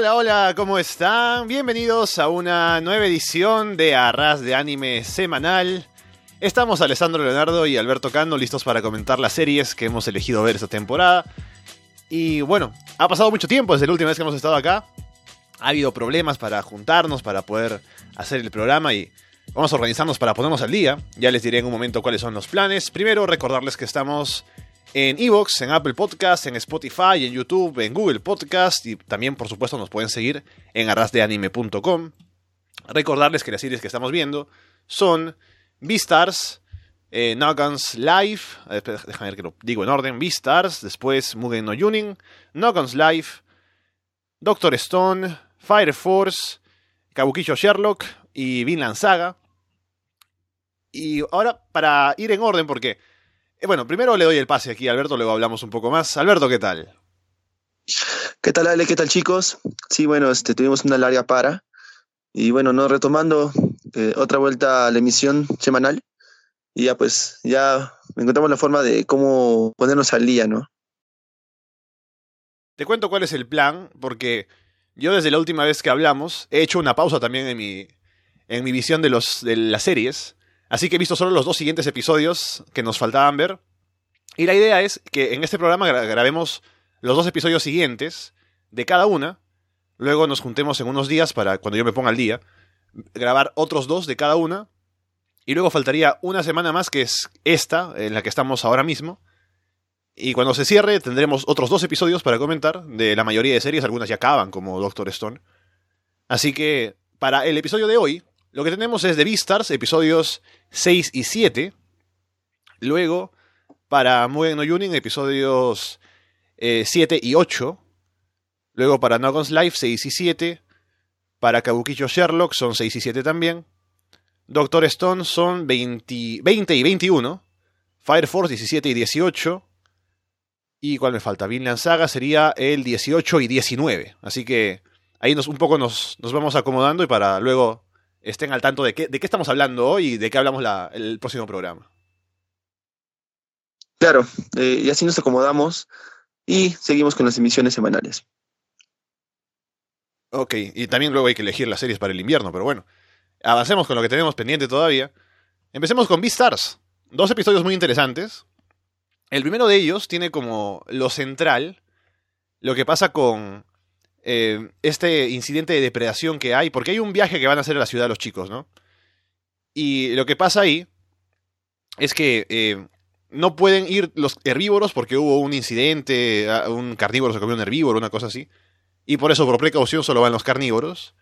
Hola, hola, ¿cómo están? Bienvenidos a una nueva edición de Arras de Anime Semanal. Estamos Alessandro Leonardo y Alberto Cano listos para comentar las series que hemos elegido ver esta temporada. Y bueno, ha pasado mucho tiempo desde la última vez que hemos estado acá. Ha habido problemas para juntarnos, para poder hacer el programa y vamos a organizarnos para ponernos al día. Ya les diré en un momento cuáles son los planes. Primero, recordarles que estamos en Evox, en Apple Podcast, en Spotify, en YouTube, en Google Podcast y también, por supuesto, nos pueden seguir en arrasdeanime.com. Recordarles que las series que estamos viendo son Beastars, eh, Noggins Live, eh, déjame ver que lo digo en orden, Beastars, después Mugen no Yunin, Noggins Live, Doctor Stone, Fire Force, Kabukicho Sherlock y Vinland Saga. Y ahora, para ir en orden, porque eh, bueno, primero le doy el pase aquí a Alberto, luego hablamos un poco más. Alberto, ¿qué tal? ¿Qué tal, Ale? ¿Qué tal, chicos? Sí, bueno, este, tuvimos una larga para. Y bueno, no retomando eh, otra vuelta a la emisión semanal. Y ya pues, ya encontramos la forma de cómo ponernos al día, ¿no? Te cuento cuál es el plan, porque yo desde la última vez que hablamos he hecho una pausa también en mi, en mi visión de, los, de las series. Así que he visto solo los dos siguientes episodios que nos faltaban ver. Y la idea es que en este programa grabemos los dos episodios siguientes de cada una. Luego nos juntemos en unos días para, cuando yo me ponga al día, grabar otros dos de cada una. Y luego faltaría una semana más, que es esta, en la que estamos ahora mismo. Y cuando se cierre tendremos otros dos episodios para comentar de la mayoría de series, algunas ya acaban como Doctor Stone. Así que para el episodio de hoy, lo que tenemos es The Beastars, episodios 6 y 7. Luego, para Mugen no Yunin, episodios 7 eh, y 8. Luego para Nogon's Life, 6 y 7. Para Kabukicho Sherlock son 6 y 7 también. Doctor Stone son 20, 20 y 21. Fire Force 17 y 18. ¿Y cuál me falta? Vinland Saga sería el 18 y 19. Así que ahí nos, un poco nos, nos vamos acomodando y para luego estén al tanto de qué, de qué estamos hablando hoy y de qué hablamos la, el próximo programa. Claro, eh, y así nos acomodamos y seguimos con las emisiones semanales. Ok, y también luego hay que elegir las series para el invierno, pero bueno, avancemos con lo que tenemos pendiente todavía. Empecemos con Beastars. Dos episodios muy interesantes. El primero de ellos tiene como lo central lo que pasa con eh, este incidente de depredación que hay, porque hay un viaje que van a hacer a la ciudad los chicos, ¿no? Y lo que pasa ahí es que eh, no pueden ir los herbívoros porque hubo un incidente, un carnívoro se comió un herbívoro, una cosa así. Y por eso, por precaución, solo van los carnívoros.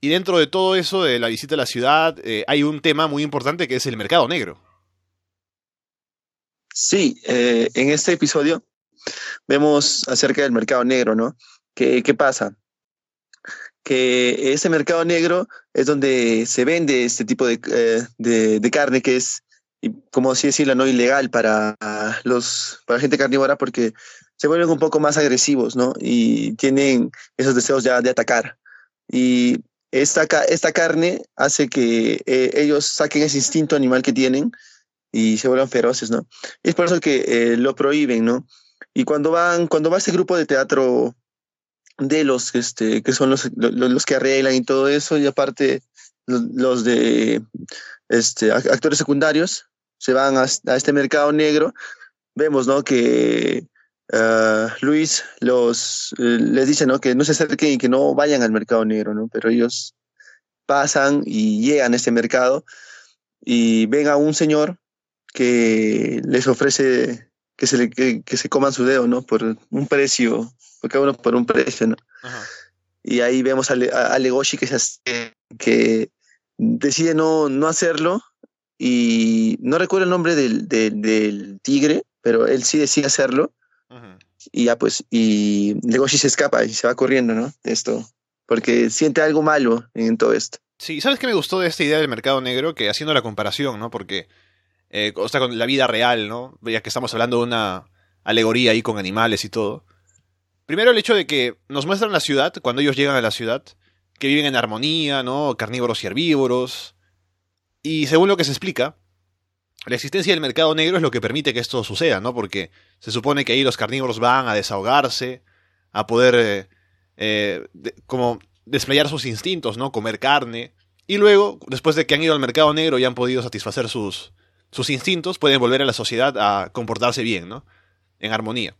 Y dentro de todo eso, de la visita a la ciudad, eh, hay un tema muy importante que es el mercado negro. Sí, en este episodio vemos acerca del mercado negro, ¿no? ¿Qué, qué pasa? Que ese mercado negro es donde se vende este tipo de, eh, de, de carne que es, como así decirlo, no ilegal para los para la gente carnívora porque se vuelven un poco más agresivos, ¿no? Y tienen esos deseos ya de atacar. Y esta, esta carne hace que eh, ellos saquen ese instinto animal que tienen y se vuelvan feroces, ¿no? Y es por eso que eh, lo prohíben, ¿no? Y cuando van, cuando va ese grupo de teatro de los este, que son los, los, que arreglan y todo eso, y aparte los, de este, actores secundarios se van a, este mercado negro. Vemos ¿no? que uh, Luis los, eh, les dice ¿no? que no se acerquen y que no vayan al mercado negro, ¿no? pero ellos pasan y llegan a este mercado y ven a un señor que les ofrece que se, le, que, que se coman su dedo, ¿no? Por un precio cada uno por un precio, ¿no? Y ahí vemos a, a, Legoshi que, se, que decide no, no hacerlo y no recuerdo el nombre del, del, tigre, pero él sí decide hacerlo. Y ya pues, y Legoshi se escapa y se va corriendo, ¿no? De esto, porque siente algo malo en todo esto. Sí, ¿sabes qué me gustó de esta idea del mercado negro? Que haciendo la comparación, ¿no? Porque, eh, o sea, con la vida real, ¿no? Ya que estamos hablando de una alegoría ahí con animales y todo. Primero el hecho de que nos muestran la ciudad, cuando ellos llegan a la ciudad, que viven en armonía, ¿no? Carnívoros y herbívoros. Y según lo que se explica, la existencia del mercado negro es lo que permite que esto suceda, ¿no? Porque se supone que ahí los carnívoros van a desahogarse, a poder eh, eh, como desplayar sus instintos, ¿no? Comer carne. Y luego, después de que han ido al mercado negro y han podido satisfacer sus, sus instintos, pueden volver a la sociedad a comportarse bien, ¿no? En armonía.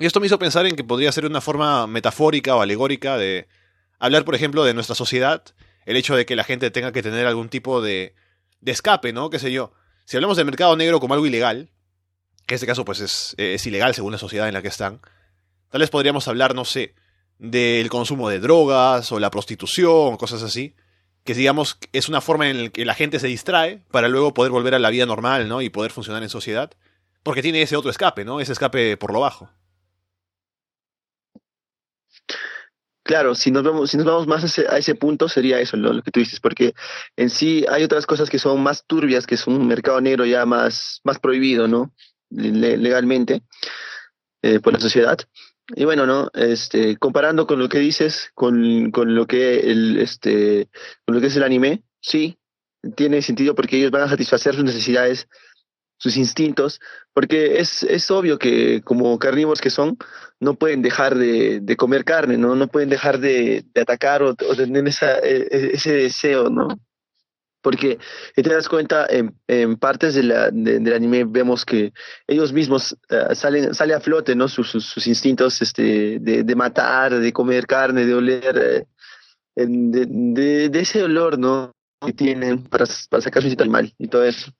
Y esto me hizo pensar en que podría ser una forma metafórica o alegórica de hablar, por ejemplo, de nuestra sociedad, el hecho de que la gente tenga que tener algún tipo de, de escape, ¿no? Qué sé yo. Si hablamos del mercado negro como algo ilegal, que en este caso pues es, ilegal según la sociedad en la que están, tal vez podríamos hablar, no sé, del consumo de drogas o la prostitución, cosas así, que digamos es una forma en la que la gente se distrae para luego poder volver a la vida normal, ¿no? Y poder funcionar en sociedad, porque tiene ese otro escape, ¿no? Ese escape por lo bajo. Claro, si nos vamos, si nos vamos más a ese, punto sería eso, lo que tú dices, porque en sí hay otras cosas que son más turbias, que es un mercado negro ya más, más prohibido, ¿no? legalmente eh, por la sociedad. Y bueno, ¿no? Este, comparando con lo que dices, con, con lo que el, este, con lo que es el anime, sí, tiene sentido porque ellos van a satisfacer sus necesidades sus instintos, porque es, es obvio que como carnívoros que son, no pueden dejar de, de comer carne, ¿no? No pueden dejar de, de atacar o, tener esa, e, e, ese deseo, ¿no? Porque si te das cuenta, en, en partes de la, de, del anime vemos que ellos mismos uh, salen sale a flote, ¿no? Sus, sus, sus instintos este, de, de, matar, de comer carne, de oler, eh, de, ese olor, ¿no? Que tienen para, para sacar su animal y todo eso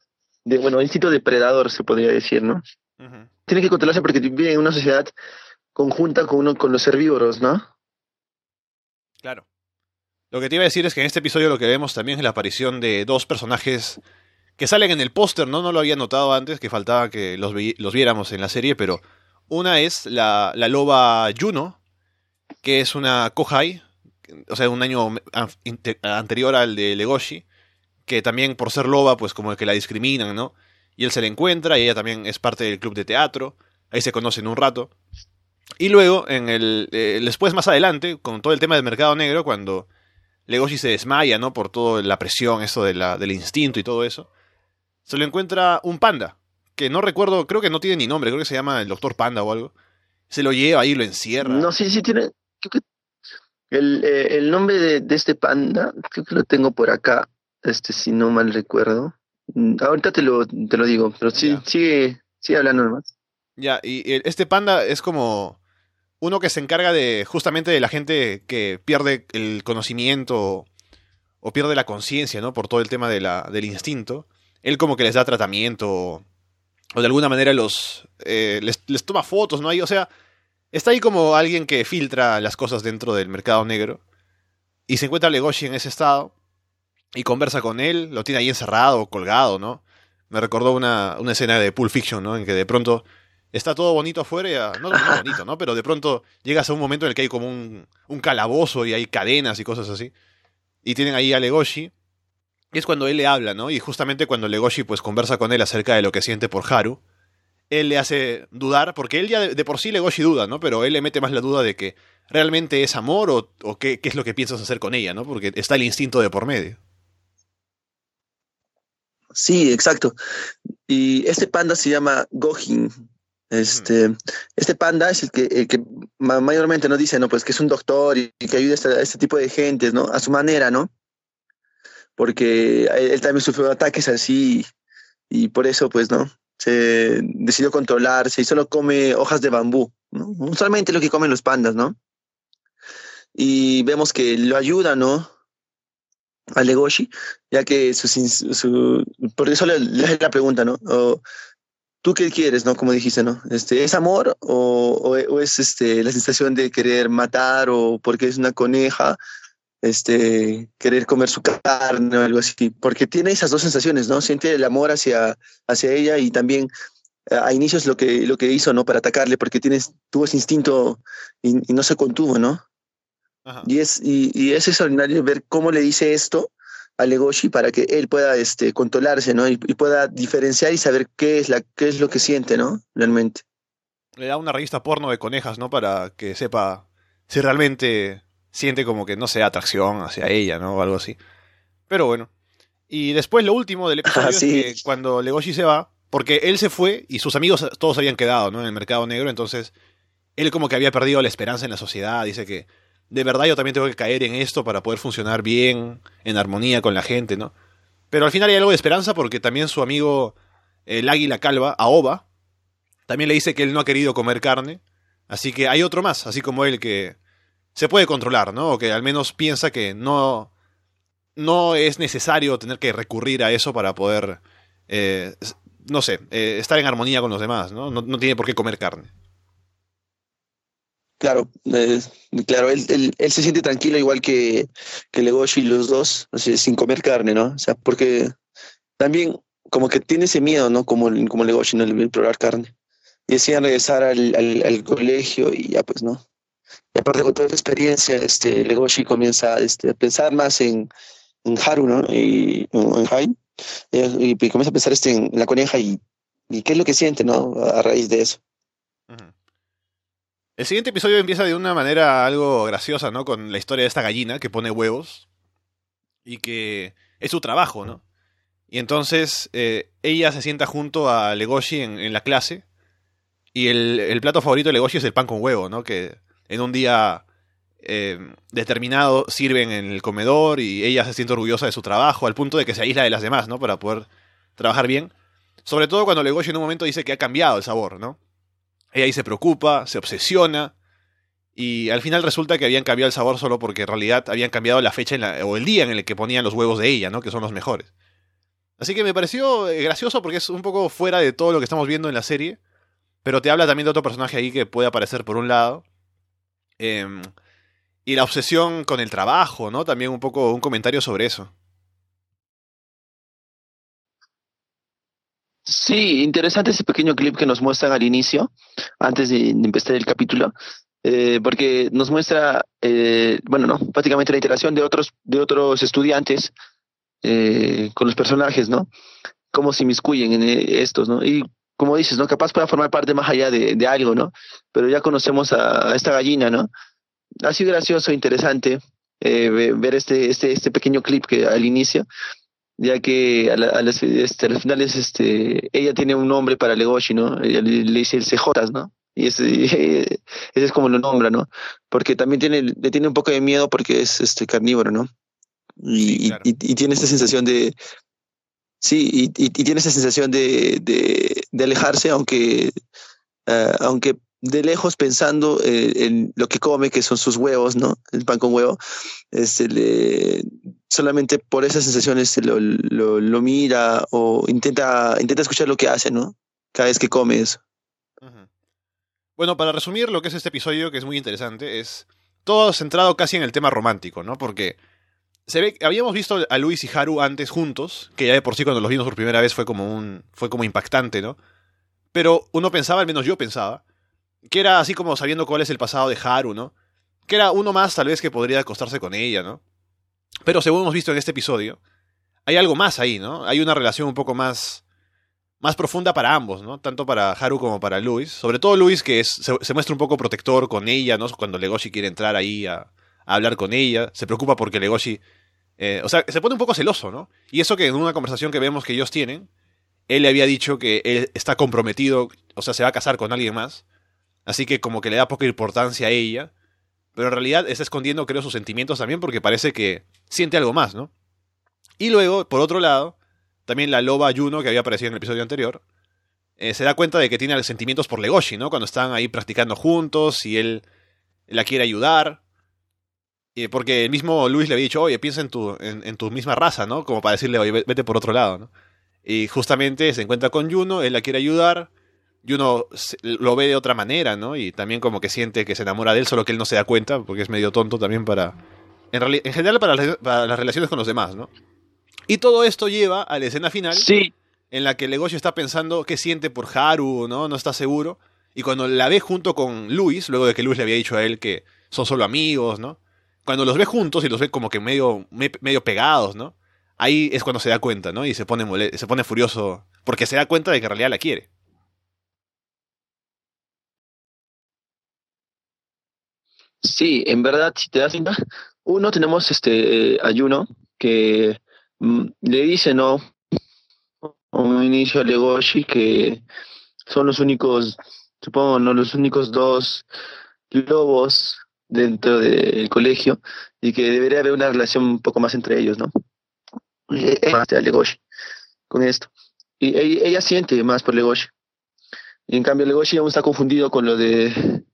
de, bueno, instinto depredador, se podría decir, ¿no? Uh -huh. Tiene que controlarse porque vive en una sociedad conjunta con, uno, con los herbívoros, ¿no? Claro. Lo que te iba a decir es que en este episodio lo que vemos también es la aparición de dos personajes que salen en el póster, ¿no? No lo había notado antes, que faltaba que los, vi los viéramos en la serie, pero una es la, la loba Juno, que es una Kohai, o sea, un año anterior al de Legoshi, que también por ser loba, pues como que la discriminan, ¿no? Y él se la encuentra y ella también es parte del club de teatro, ahí se conocen un rato. Y luego, en el, eh, después más adelante, con todo el tema del mercado negro, cuando Legoshi se desmaya, ¿no? Por toda la presión, eso de la, del instinto y todo eso, se lo encuentra un panda, que no recuerdo, creo que no tiene ni nombre, creo que se llama el doctor panda o algo. Se lo lleva ahí, lo encierra. No, sí, sí tiene... El, eh, el nombre de, de este panda, creo que lo tengo por acá este, si no mal recuerdo. Mm, ahorita te lo, te lo digo, pero sí, sigue, sigue hablando nomás. Ya, y este panda es como uno que se encarga de justamente de la gente que pierde el conocimiento o pierde la conciencia, ¿no? Por todo el tema de la, del instinto. Él como que les da tratamiento o de alguna manera los eh, les, les, toma fotos, ¿no? Ahí, o sea, está ahí como alguien que filtra las cosas dentro del mercado negro y se encuentra Legoshi en ese estado y conversa con él, lo tiene ahí encerrado, colgado, ¿no? Me recordó una, una escena de Pulp Fiction, ¿no? En que de pronto está todo bonito afuera, no, no bonito, ¿no? Pero de pronto llegas a un momento en el que hay como un, un calabozo y hay cadenas y cosas así. Y tienen ahí a Legoshi. Y es cuando él le habla, ¿no? Y justamente cuando Legoshi pues conversa con él acerca de lo que siente por Haru, él le hace dudar, porque él ya de, por sí Legoshi duda, ¿no? Pero él le mete más la duda de que realmente es amor o, o qué, qué es lo que piensas hacer con ella, ¿no? Porque está el instinto de por medio. Sí, exacto. Y este panda se llama Gohin. Este, mm. este panda es el que, el que mayormente nos dice, ¿no? Pues que es un doctor y que ayuda a este, a este tipo de gentes, ¿no? A su manera, ¿no? Porque él, él también sufrió ataques así y por eso, pues, ¿no? Se decidió controlarse y solo come hojas de bambú, ¿no? Usualmente lo que comen los pandas, ¿no? Y vemos que lo ayuda, ¿no? A ya que su, su por eso le, le la pregunta, ¿no? O, ¿Tú qué quieres, no? Como dijiste, ¿no? Este, ¿Es amor o, o, es este, la sensación de querer matar o porque es una coneja, este, querer comer su carne o algo así? Porque tiene esas dos sensaciones, ¿no? Siente el amor hacia, hacia ella y también a inicios lo que, lo que hizo, ¿no? Para atacarle, porque tienes, tuvo ese instinto y no se contuvo, ¿no? Ajá. Y, es, y, y, es extraordinario ver cómo le dice esto a Legoshi para que él pueda este, controlarse, ¿no? Y, y, pueda diferenciar y saber qué es, la, qué es lo que siente, ¿no? Realmente. Le da una revista porno de conejas, ¿no? Para que sepa si realmente siente como que, no sé, atracción hacia ella, ¿no? O algo así. Pero bueno. Y después lo último del episodio sí. es que cuando Legoshi se va, porque él se fue y sus amigos todos habían quedado, ¿no? En el mercado negro, entonces él como que había perdido la esperanza en la sociedad, dice que de verdad yo también tengo que caer en esto para poder funcionar bien, en armonía con la gente, ¿no? Pero al final hay algo de esperanza porque también su amigo, el águila calva, Aoba, también le dice que él no ha querido comer carne. Así que hay otro más, así como él, que se puede controlar, ¿no? O que al menos piensa que no, no es necesario tener que recurrir a eso para poder, eh, no sé, eh, estar en armonía con los demás, ¿no? ¿no? tiene por qué comer carne. Claro, claro, él, él, se siente tranquilo igual que, que Legoshi y los dos, sin comer carne, ¿no? O sea, porque también como que tiene ese miedo, ¿no? Como, como Legoshi, ¿no? El probar carne. Y decían regresar al, al, colegio y ya pues, ¿no? Y aparte con toda la experiencia, este, Legoshi comienza este, a pensar más en, en Haru, ¿no? Y en Hai. Y, comienza a pensar este, en la coneja y, y qué es lo que siente, ¿no? A raíz de eso. El siguiente episodio empieza de una manera algo graciosa, ¿no? Con la historia de esta gallina que pone huevos y que es su trabajo, ¿no? Y entonces eh, ella se sienta junto a Legoshi en, la clase y el, plato favorito de Legoshi es el pan con huevo, ¿no? Que en un día eh, determinado sirven en el comedor y ella se siente orgullosa de su trabajo al punto de que se aísla de las demás, ¿no? Para poder trabajar bien. Sobre todo cuando Legoshi en un momento dice que ha cambiado el sabor, ¿no? Ella ahí se preocupa, se obsesiona. Y al final resulta que habían cambiado el sabor solo porque en realidad habían cambiado la fecha o el día en el que ponían los huevos de ella, ¿no? Que son los mejores. Así que me pareció eh, gracioso porque es un poco fuera de todo lo que estamos viendo en la serie. Pero te habla también de otro personaje ahí que puede aparecer por un lado. Em, y la obsesión con el trabajo, ¿no? También un poco un comentario sobre eso. Sí, interesante ese pequeño clip que nos muestran al inicio, antes de, empezar el capítulo, eh, porque nos muestra, eh, bueno, no, prácticamente la interacción de otros, de otros estudiantes eh, con los personajes, ¿no? Cómo se inmiscuyen en estos, ¿no? Y como dices, ¿no? Capaz pueda formar parte más allá de, de algo, ¿no? Pero ya conocemos a, esta gallina, ¿no? Ha sido gracioso, interesante ver este, este, este pequeño clip que al inicio ya que a, las, este, a finales este, ella tiene un nombre para Legoshi, ¿no? Ella le, dice el CJ, ¿no? Y ese, ese, es como lo nombra, ¿no? Porque también tiene, le tiene un poco de miedo porque es este carnívoro, ¿no? Y, y, tiene esta sensación de... Sí, y, y tiene esa sensación de, de, de alejarse, aunque, uh, aunque de lejos pensando eh, en lo que come, que son sus huevos, ¿no? El pan con huevo, este, solamente por esas sensaciones lo, lo, lo, mira o intenta, intenta escuchar lo que hace, ¿no? Cada vez que come eso. Bueno, para resumir lo que es este episodio, que es muy interesante, es todo centrado casi en el tema romántico, ¿no? Porque se ve, habíamos visto a Luis y Haru antes juntos, que ya de por sí cuando los vimos por primera vez fue como un, fue como impactante, ¿no? Pero uno pensaba, al menos yo pensaba, que era así como sabiendo cuál es el pasado de Haru, ¿no? Que era uno más tal vez que podría acostarse con ella, ¿no? Pero según hemos visto en este episodio, hay algo más ahí, ¿no? Hay una relación un poco más más profunda para ambos, ¿no? Tanto para Haru como para Luis. Sobre todo Luis, que es, se, muestra un poco protector con ella, ¿no? Cuando Legoshi quiere entrar ahí a, hablar con ella. Se preocupa porque Legoshi... Eh, o sea, se pone un poco celoso, ¿no? Y eso que en una conversación que vemos que ellos tienen, él le había dicho que él está comprometido, o sea, se va a casar con alguien más. Así que como que le da poca importancia a ella. Pero en realidad está escondiendo, creo, sus sentimientos también porque parece que siente algo más, ¿no? Y luego, por otro lado, también la loba Juno, que había aparecido en el episodio anterior, eh, se da cuenta de que tiene sentimientos por Legoshi, ¿no? Cuando están ahí practicando juntos y él la quiere ayudar. Y porque el mismo Luis le había dicho, oye, piensa en tu, en, tu misma raza, ¿no? Como para decirle, oye, vete por otro lado, ¿no? Y justamente se encuentra con Juno, él la quiere ayudar, y uno lo ve de otra manera, ¿no? Y también como que siente que se enamora de él, solo que él no se da cuenta, porque es medio tonto también para... En, en general para, las relaciones con los demás, ¿no? Y todo esto lleva a la escena final, sí. en la que Legoshi está pensando qué siente por Haru, ¿no? No está seguro. Y cuando la ve junto con Luis, luego de que Luis le había dicho a él que son solo amigos, ¿no? Cuando los ve juntos y los ve como que medio, medio pegados, ¿no? Ahí es cuando se da cuenta, ¿no? Y se pone, se pone furioso porque se da cuenta de que en realidad la quiere. Sí, en verdad, si te das cuenta, uno tenemos este ayuno que mm, le dice no a un inicio a Legoshi que son los únicos, supongo, no los únicos dos lobos dentro del colegio y que debería haber una relación un poco más entre ellos, ¿no? Más de Legoshi con esto. Y ella, siente más por Legoshi. Y en cambio Legoshi aún está confundido con lo de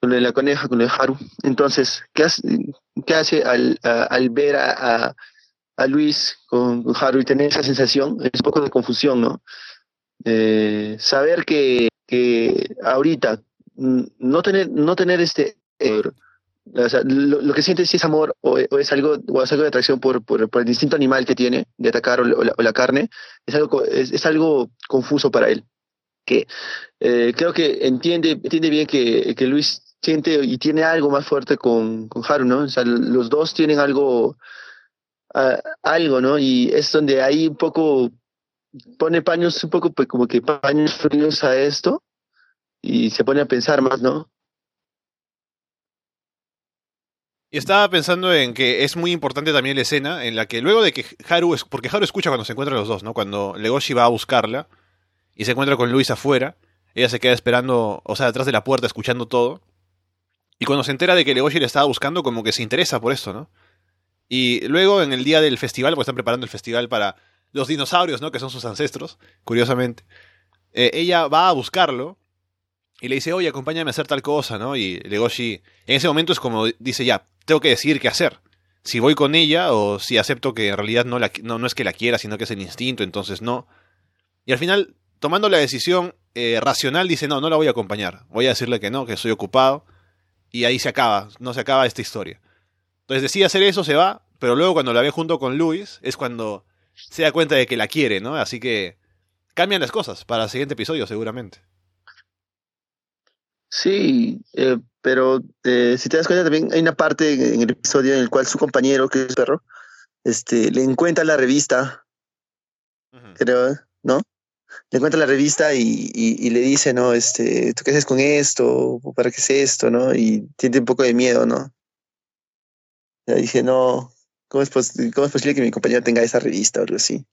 con la coneja, con de Haru. Entonces, ¿qué hace, qué hace al, al ver a, a, Luis con, Haru y tener esa sensación? Es un poco de confusión, ¿no? Eh, saber que, que ahorita no tener, no tener este lo, que siente si es amor o, es algo o es algo de atracción por, por, el instinto animal que tiene de atacar o, la, carne es algo es, algo confuso para él que eh, creo que entiende entiende bien que, que, Luis siente y tiene algo más fuerte con, con Haru no o sea los dos tienen algo algo no y es donde hay un poco pone paños un poco pues, como que paños fríos a esto y se pone a pensar más no Y estaba pensando en que es muy importante también la escena en la que luego de que Haru, porque Haru escucha cuando se encuentran los dos, ¿no? Cuando Legoshi va a buscarla y se encuentra con Luis afuera, ella se queda esperando, o sea, detrás de la puerta escuchando todo. Y cuando se entera de que Legoshi le estaba buscando, como que se interesa por esto, ¿no? Y luego en el día del festival, porque están preparando el festival para los dinosaurios, ¿no? Que son sus ancestros, curiosamente. Eh, ella va a buscarlo y le dice, oye, acompáñame a hacer tal cosa, ¿no? Y Legoshi, en ese momento es como dice, ya, tengo que decidir qué hacer. Si voy con ella o si acepto que en realidad no, la, no, es que la quiera, sino que es el instinto, entonces no. Y al final, tomando la decisión eh, racional, dice, no, no la voy a acompañar. Voy a decirle que no, que estoy ocupado. Y ahí se acaba, no se acaba esta historia. Entonces decide hacer eso, se va, pero luego cuando la ve junto con Luis es cuando se da cuenta de que la quiere, ¿no? Así que cambian las cosas para el siguiente episodio, seguramente. Sí, eh, pero eh, si te das cuenta también hay una parte en el episodio en el cual su compañero, que es perro, este, le encuentra la revista, creo, ¿no? Le encuentra la revista y, le dice, ¿no? Este, ¿tú qué haces con esto? ¿Para qué es esto? ¿No? Y tiene un poco de miedo, ¿no? Le dije, no, ¿cómo es, ¿cómo es posible que mi compañero tenga esa revista o algo así?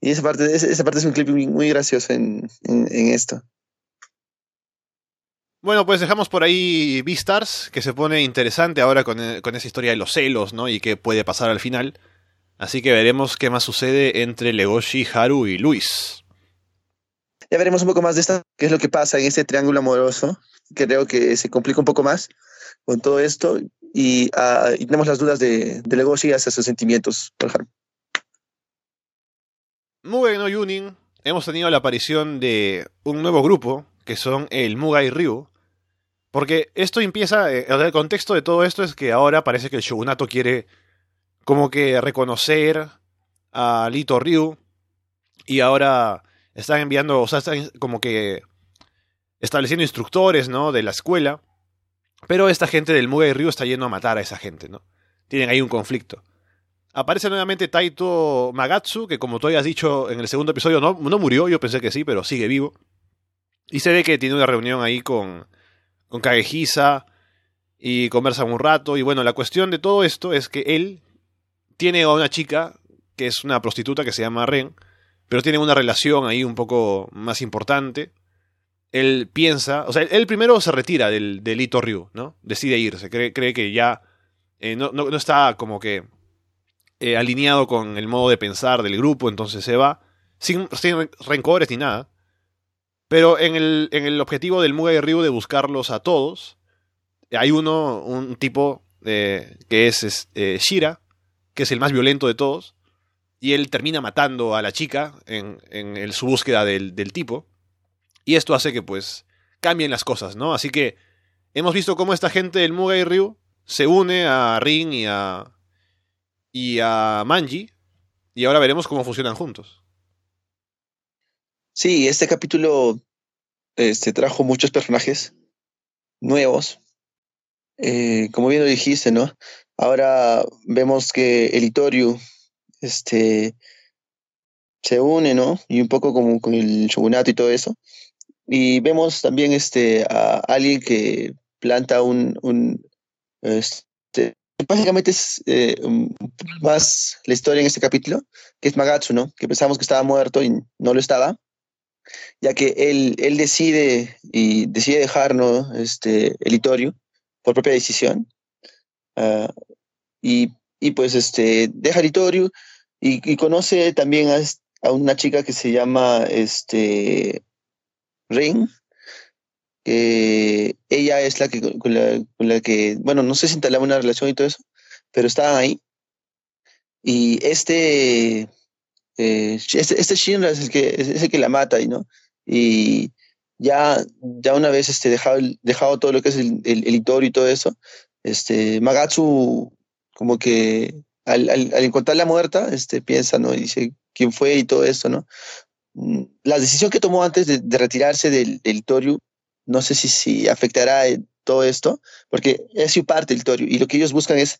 Y esa parte, esa parte es un clip muy, gracioso en, en, esto. Bueno, pues dejamos por ahí Beastars, que se pone interesante ahora eh, con, esa historia de los celos, ¿no? Y qué puede pasar al final. Así que veremos qué más sucede entre Legoshi, Haru y Luis. Ya veremos un poco más de esto, qué es lo que pasa en ese triángulo amoroso. Creo que se complica un poco más con todo esto. Y, uh, tenemos las dudas de, de Legoshi hacia sus sentimientos por Haru. Mugen no Yunin, hemos tenido la aparición de un nuevo grupo, que son el Mugai Ryu, porque esto empieza, eh, el contexto de todo esto es que ahora parece que el shogunato quiere como que reconocer a Lito Ryu y ahora están enviando, o sea, están como que estableciendo instructores, ¿no? De la escuela. Pero esta gente del Mugai Ryu está yendo a matar a esa gente, ¿no? Tienen ahí un conflicto. Aparece nuevamente Taito Magatsu, que como tú hayas dicho en el segundo episodio, no, no murió, yo pensé que sí, pero sigue vivo. Y se ve que tiene una reunión ahí con, con Kagehisa y conversan un rato. Y bueno, la cuestión de todo esto es que él tiene a una chica que es una prostituta que se llama Ren, pero tiene una relación ahí un poco más importante. Él piensa, o sea, él primero se retira del, del Ito Ryu, ¿no? Decide irse, cree, cree que ya eh, no, no, está como que eh, alineado con el modo de pensar del grupo, entonces se va, sin, sin rencores ni nada. Pero en el, en el objetivo del Mugai Ryu de buscarlos a todos, hay uno, un tipo eh, que es, eh, Shira, que es el más violento de todos, y él termina matando a la chica en, en su búsqueda del, del, tipo. Y esto hace que pues cambien las cosas, ¿no? Así que hemos visto cómo esta gente del Mugai Ryu se une a Rin y a, y a Manji, y ahora veremos cómo funcionan juntos. Sí, este capítulo este, trajo muchos personajes nuevos. Eh, como bien lo dijiste, ¿no? Ahora vemos que el Itorio este, se une, ¿no? Y un poco como con el shogunato y todo eso. Y vemos también este, a alguien que planta un... este, básicamente es eh, más la historia en este capítulo, que es Magatsu, ¿no? Que pensamos que estaba muerto y no lo estaba ya que él, decide y decide dejar este, el Itorio por propia decisión. Ah, y, y, pues este, deja Litoriu y, y conoce también a, a, una chica que se llama este, Ring, que ella es la que con la, con la que, bueno, no sé si instalaba una relación y todo eso, pero estaba ahí. Y este, eh, este, este Shinra es el que es el que la mata, ¿no? Y ya, ya una vez este, dejado, dejado todo lo que es el, el, el y todo eso, este, Magatsu como que al, al, al, encontrarla muerta, este, piensa, ¿no? Y dice quién fue y todo esto, ¿no? Mm, la decisión que tomó antes de, de retirarse del, del Toriu, no sé si, si afectará todo esto, porque es su parte del Toriu, y lo que ellos buscan es,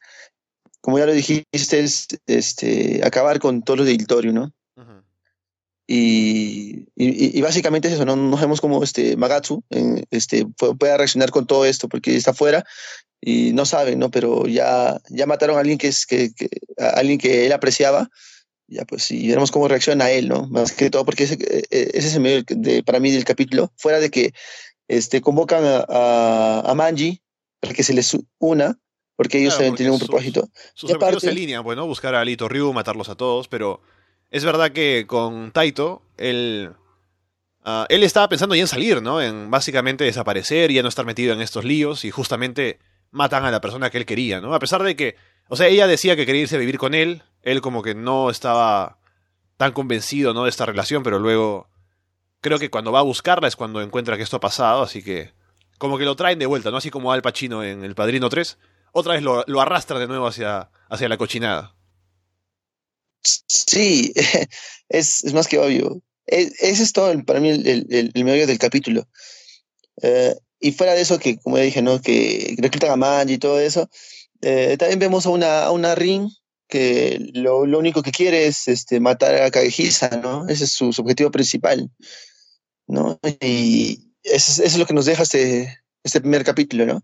como ya lo dijiste, es este, acabar con todo lo del Toriu, ¿no? Uh -huh. Y, y, y, básicamente es eso, no, no vemos cómo este Magatsu eh, este, pueda reaccionar con todo esto, porque está afuera y no sabe, ¿no? Pero ya, ya mataron a alguien que es que, que a alguien que él apreciaba, ya pues y veremos cómo reacciona él, ¿no? Más que todo porque ese, eh, ese es el medio de, para mí del capítulo, fuera de que este, convocan a, a, a Manji para que se les una, porque ellos claro, tienen un propósito. Sus, sus objetivos se alinean, pues, ¿no? Buscar a Lito Ryu, matarlos a todos, pero es verdad que con Taito, él, uh, él estaba pensando ya en salir, ¿no? En básicamente desaparecer, ya no estar metido en estos líos y justamente matan a la persona que él quería, ¿no? A pesar de que, o sea, ella decía que quería irse a vivir con él, él como que no estaba tan convencido, ¿no? De esta relación, pero luego creo que cuando va a buscarla es cuando encuentra que esto ha pasado, así que como que lo traen de vuelta, ¿no? Así como Al Pacino en El Padrino 3, otra vez lo, lo arrastra de nuevo hacia, hacia la cochinada. Sí, es, es más que obvio. Es, ese es todo para mí el, medio del capítulo. Uh, y fuera de eso, que como ya dije, ¿no? que reclutan a Manji y todo eso, eh, también vemos a una, a una Ring que lo, lo, único que quiere es este, matar a Kagehisa, ¿no? Ese es su, objetivo principal, ¿no? Y eso es, lo que nos deja este, este primer capítulo, ¿no?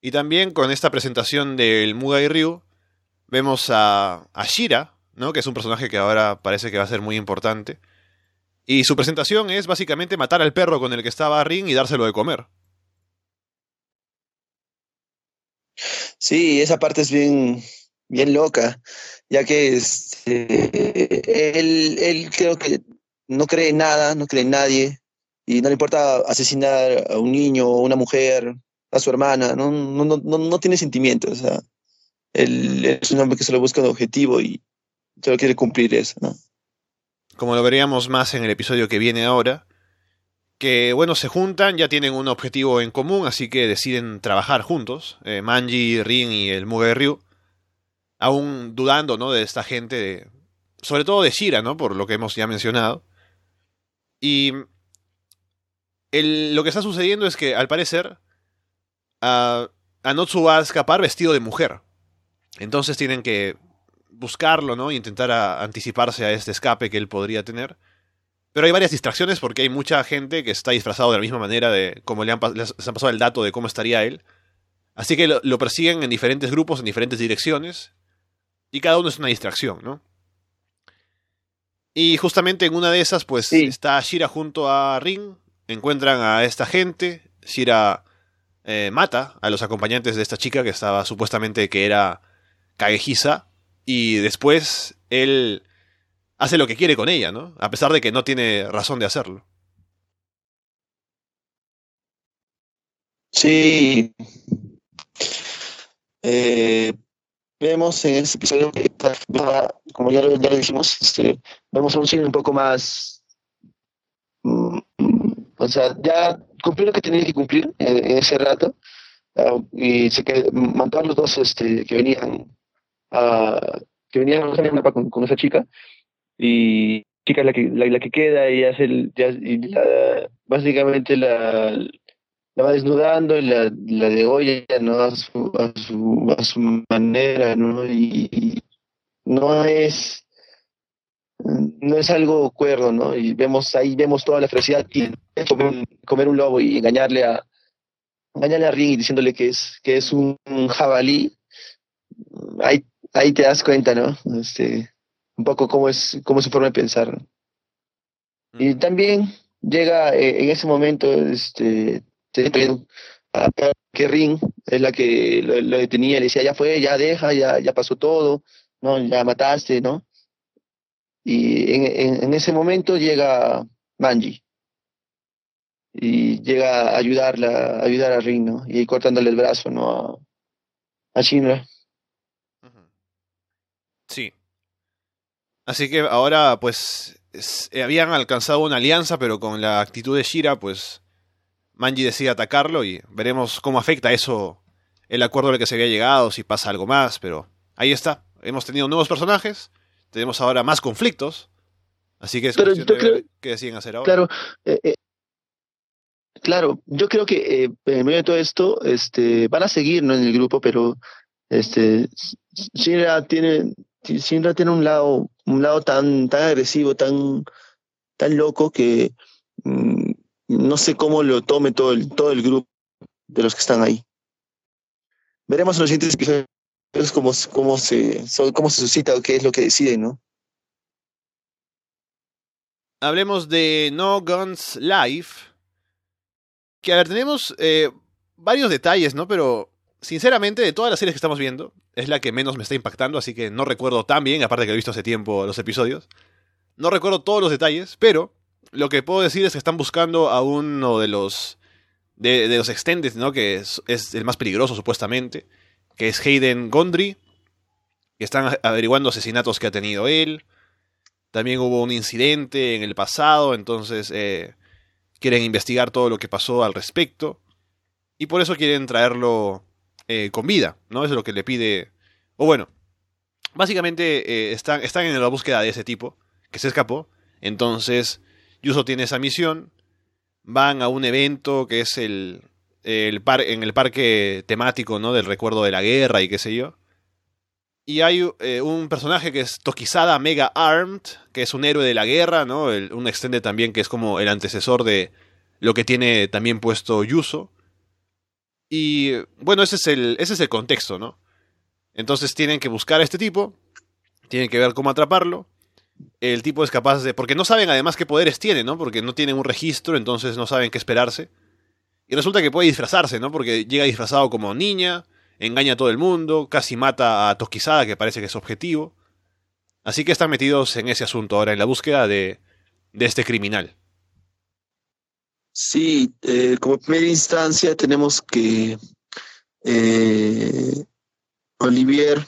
Y también con esta presentación del Mugai Ryu, vemos a, a Shira, ¿no? que es un personaje que ahora parece que va a ser muy importante. Y su presentación es básicamente matar al perro con el que estaba Ring y dárselo de comer. Sí, esa parte es bien, bien loca, ya que este, él, él creo que no cree en nada, no cree en nadie, y no le importa asesinar a un niño o una mujer, a su hermana, no, no, no, no tiene sentimientos. O sea, es un hombre que solo busca un objetivo y solo quiere cumplir eso, ¿no? Como lo veríamos más en el episodio que viene ahora, que bueno, se juntan, ya tienen un objetivo en común, así que deciden trabajar juntos, eh, Manji, Rin y el Muge Ryu, aún dudando, ¿no? De esta gente, sobre todo de Shira, ¿no? Por lo que hemos ya mencionado. Y el, lo que está sucediendo es que, al parecer, Anotsu va a escapar vestido de mujer. Entonces tienen que buscarlo, ¿no? Y intentar a, anticiparse a este escape que él podría tener. Pero hay varias distracciones porque hay mucha gente que está disfrazado de la misma manera de como le han, les han pasado el dato de cómo estaría él. Así que lo, lo, persiguen en diferentes grupos, en diferentes direcciones. Y cada uno es una distracción, ¿no? Y justamente en una de esas, pues sí. está Shira junto a Ring. Encuentran a esta gente. Shira eh, mata a los acompañantes de esta chica que estaba supuestamente que era Kagehisa. Y después él hace lo que quiere con ella, ¿no? A pesar de que no tiene razón de hacerlo. Sí. Eh, vemos en este episodio que, como ya ya lo dijimos, este, vemos un cine un poco más. Mm, o sea, ya cumplió lo que tenía que cumplir en, en ese rato. Uh, y se que mandó a los dos este, que venían uh, que venían con, con esa chica y chica la que la, la que queda y hace el, ya, y la, básicamente la, la va desnudando y la, la degolla ¿no? a, su, a, su, a su manera ¿no? y, no es no es algo cuerdo, ¿no? Y vemos ahí vemos toda la felicidad y comer comer un lobo y engañarle a engañarle a Ring diciéndole que es que es un, jabalí. Ahí ahí te das cuenta, ¿no? Este un poco cómo es cómo es su forma de pensar. ¿no? Y también llega eh, en ese momento este a que Ring es la que lo, detenía, le decía, ya fue, ya deja, ya, ya pasó todo, ¿no? Ya mataste, ¿no? Y en, en, ese momento llega Manji y llega a ayudarla, a ayudar a Ring, ¿no? Y cortándole el brazo, ¿no? A, a Shinra. Sí. Así que ahora, pues, eh, habían alcanzado una alianza, pero con la actitud de Shira, pues, Manji decide atacarlo y veremos cómo afecta eso el acuerdo al que se había llegado, si pasa algo más, pero ahí está. Hemos tenido nuevos personajes, tenemos ahora más conflictos, así que es cuestión de ver qué deciden hacer ahora. Claro, eh, eh, claro, yo creo que en medio de todo esto este, van a seguir ¿no? en el grupo, pero este, Shinra tiene Shinra tiene un lado, un lado tan, tan agresivo, tan, tan loco que mm, no sé cómo lo tome todo el, todo el grupo de los que están ahí. Veremos en los siguientes episodios cómo, cómo, se, cómo se suscita o qué es lo que deciden, ¿no? Hablemos de No Guns Life. Que a ver, tenemos eh, varios detalles, ¿no? Pero sinceramente, de todas las series que estamos viendo, es la que menos me está impactando, así que no recuerdo tan bien, aparte que he visto hace tiempo los episodios. No recuerdo todos los detalles, pero lo que puedo decir es que están buscando a uno de los de, los extended, ¿no? Que es, el más peligroso supuestamente, que es Hayden Gondry, que están averiguando asesinatos que ha tenido él. También hubo un incidente en el pasado, entonces eh, quieren investigar todo lo que pasó al respecto. Y por eso quieren traerlo eh, con vida, ¿no? Es lo que le pide. O bueno, básicamente eh, están, están en la búsqueda de ese tipo, que se escapó. Entonces, Yuso tiene esa misión. Van a un evento que es el, el par, en el parque temático, ¿no? Del recuerdo de la guerra y qué sé yo. Y hay eh, un personaje que es Tokizada Mega Armed, que es un héroe de la guerra, ¿no? un extende también que es como el antecesor de lo que tiene también puesto Yuso. Y bueno, ese es el, ese es el contexto, ¿no? Entonces tienen que buscar a este tipo, tienen que ver cómo atraparlo. El tipo es capaz de... Porque no saben además qué poderes tiene, ¿no? Porque no tienen un registro, entonces no saben qué esperarse. Y resulta que puede disfrazarse, ¿no? Porque llega disfrazado como niña, engaña a todo el mundo, casi mata a Tosquizada, que parece que es objetivo. Así que están metidos en ese asunto ahora, en la búsqueda de, de este criminal. Sí, eh, como primera instancia tenemos que eh, Olivier,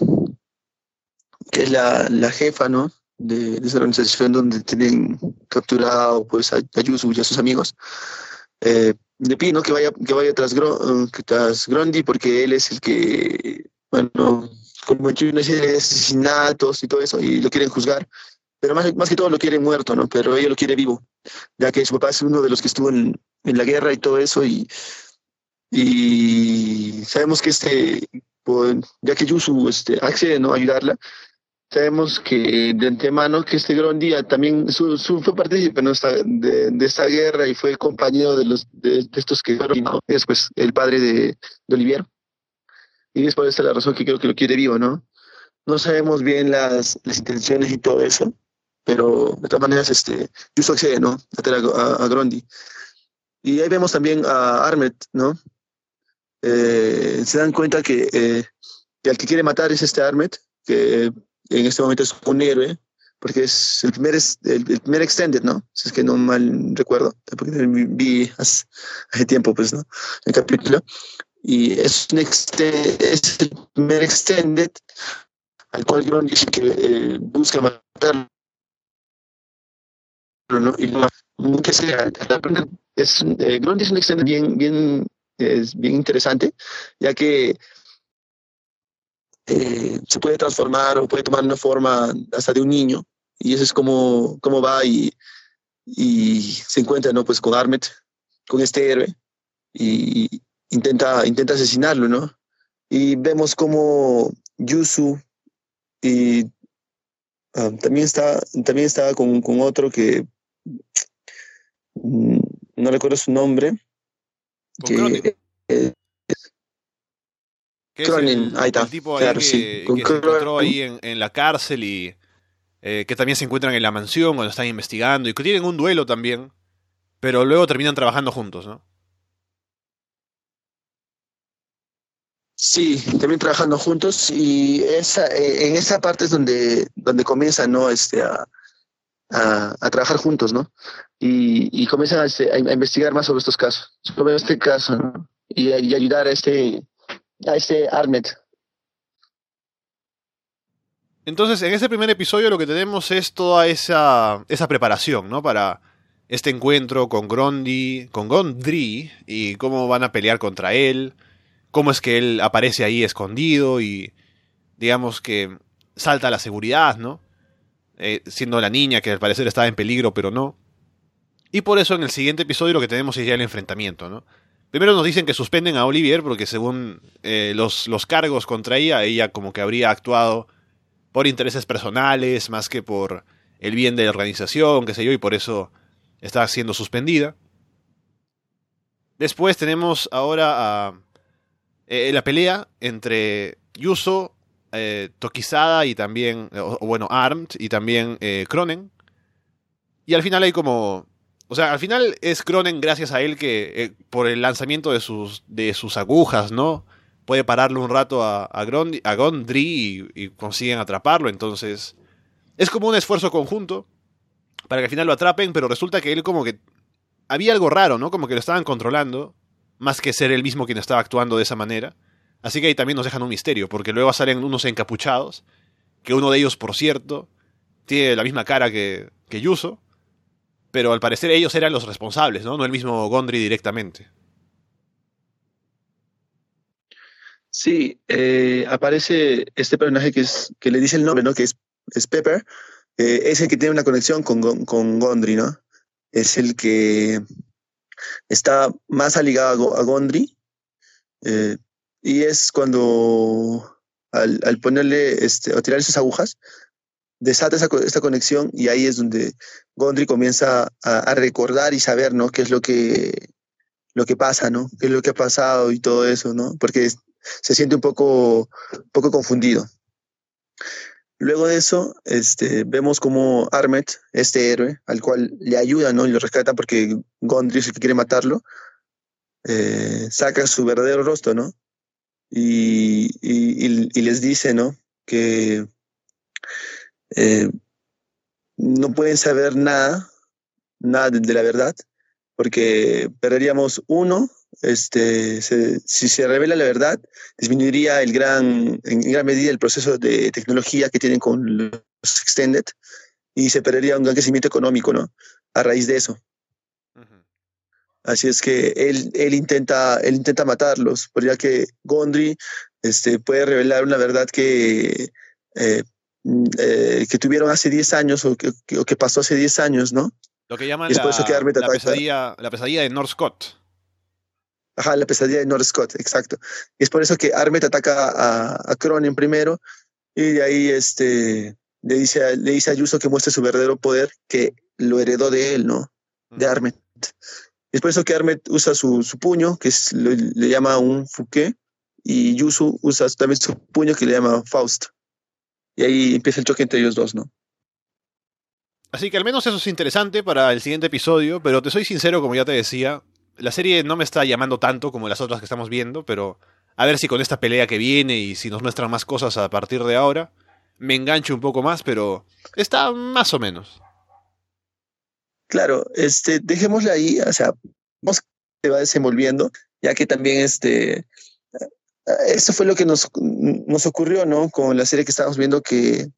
que es la, la jefa, ¿no? De, esa organización donde tienen capturado pues, a, a y a sus amigos, eh, le pide que vaya, que vaya tras, tras Grondi porque él es el que, bueno, cometió una serie de asesinatos y todo eso y lo quieren juzgar pero más, más que todo lo quiere muerto, ¿no? Pero ella lo quiere vivo, ya que su papá es uno de los que estuvo en, en la guerra y todo eso, y, y sabemos que este, pues, ya que Yusu este, accede ¿no? a ayudarla, sabemos que de antemano que este Grondia también su, su fue partícipe ¿no? de, de, esta guerra y fue compañero de, los, de, estos que fueron ¿no? después el padre de, de Olivier. Y es por esa la razón que creo que lo quiere vivo, ¿no? No sabemos bien las, las intenciones y todo eso, pero de todas maneras, este, Yuso accede, ¿no? A, a, Grondi. Y ahí vemos también a Armet, ¿no? Eh, se dan cuenta que, eh, que, el que quiere matar es este Armet, que en este momento es un héroe, porque es el primer, el, primer extended, ¿no? Si es que no mal recuerdo, porque vi hace, tiempo, pues, ¿no? El capítulo. Y es, un es el primer extended al cual Grondi dice que eh, busca matar ¿no? Y que sea, es, eh, es un extended bien, bien, es bien interesante, ya que eh, se puede transformar o puede tomar una forma hasta de un niño, y eso es como, como va y, y se encuentra ¿no? pues con Armet, con este héroe, y intenta, intenta asesinarlo, ¿no? Y vemos como Yusu y ah, también está también estaba con, con, otro que no recuerdo su nombre. Que, eh, Cronin, ahí está. El tipo ahí que, se encontró ahí en, en, la cárcel y eh, que también se encuentran en la mansión cuando están investigando y que tienen un duelo también, pero luego terminan trabajando juntos, ¿no? Sí, también trabajando juntos y esa, eh, en esa parte es donde, donde comienzan ¿no? este, a, a, trabajar juntos, ¿no? Y, comienzan este, a, investigar más sobre estos casos, sobre este caso, ¿no? Y, ayudar a este, a este Armet. Entonces, en ese primer episodio lo que tenemos es toda esa, esa preparación, ¿no? Para este encuentro con Grondi, con Gondry y cómo van a pelear contra él cómo es que él aparece ahí escondido y digamos que salta a la seguridad, ¿no? Eh, siendo la niña que al parecer estaba en peligro, pero no. Y por eso en el siguiente episodio lo que tenemos es ya el enfrentamiento, ¿no? Primero nos dicen que suspenden a Olivier porque según eh, los, los cargos contra ella, ella como que habría actuado por intereses personales más que por el bien de la organización, qué sé yo, y por eso está siendo suspendida. Después tenemos ahora a eh, la pelea entre Yuso, eh, Tokizada y también, o, bueno, Armed y también eh, Cronen. Y al final hay como... O sea, al final es Cronen gracias a él que eh, por el lanzamiento de sus, de sus agujas, ¿no? Puede pararle un rato a, a, Gondry y, consiguen atraparlo. Entonces, es como un esfuerzo conjunto para que al final lo atrapen, pero resulta que él como que había algo raro, ¿no? Como que lo estaban controlando más que ser el mismo quien estaba actuando de esa manera. Así que ahí también nos dejan un misterio, porque luego salen unos encapuchados, que uno de ellos, por cierto, tiene la misma cara que, que Yuso, pero al parecer ellos eran los responsables, ¿no? No el mismo Gondry directamente. Sí, eh, aparece este personaje que, es, que le dice el nombre, ¿no? Que es, Pepper. Eh, es el que tiene una conexión con, con Gondry, ¿no? Es el que está más ligado a, Gondry. Eh, y es cuando al, ponerle, este, o tirar esas agujas, desata esa, esta conexión y ahí es donde Gondry comienza a, recordar y saber, ¿no? Qué es lo que, lo que pasa, ¿no? Qué es lo que ha pasado y todo eso, ¿no? Porque se siente un poco, poco confundido. Luego de eso, este, vemos como Armet, este héroe, al cual le ayuda, ¿no? Y lo rescata porque Gondry es el que quiere matarlo, eh, saca su verdadero rostro, ¿no? Y, y, les dice, ¿no? Que eh, no pueden saber nada, nada de la verdad, porque perderíamos uno este, si se revela la verdad, disminuiría el gran, en gran medida el proceso de tecnología que tienen con los Extended y se perdería un gran crecimiento económico, ¿no? A raíz de eso. Así es que él, él, intenta, él intenta matarlos, ya que Gondry este, puede revelar una verdad que, eh, eh, que tuvieron hace 10 años o que, o que, pasó hace 10 años, ¿no? Lo que llaman la, la, pesadilla, la pesadilla de North Scott. Ajá, la pesadilla de North Scott, exacto. Y es por eso que Armet ataca a, a Cronin primero y de ahí este, le, dice a, le dice a Yuso que muestre su verdadero poder, que lo heredó de él, ¿no? De Armet. Es por eso que Armet usa su, su puño, que es, le llama un Fouquet, y Yusu usa también su puño que le llama Faust. Y ahí empieza el choque entre ellos dos, ¿no? Así que al menos eso es interesante para el siguiente episodio, pero te soy sincero, como ya te decía, la serie no me está llamando tanto como las otras que estamos viendo, pero a ver si con esta pelea que viene y si nos muestran más cosas a partir de ahora, me engancho un poco más, pero está más o menos. Claro, este, dejémosle ahí, o sea, vamos se va desenvolviendo, ya que también este, eso fue lo que nos, nos ocurrió, ¿no? Con la serie que estábamos viendo que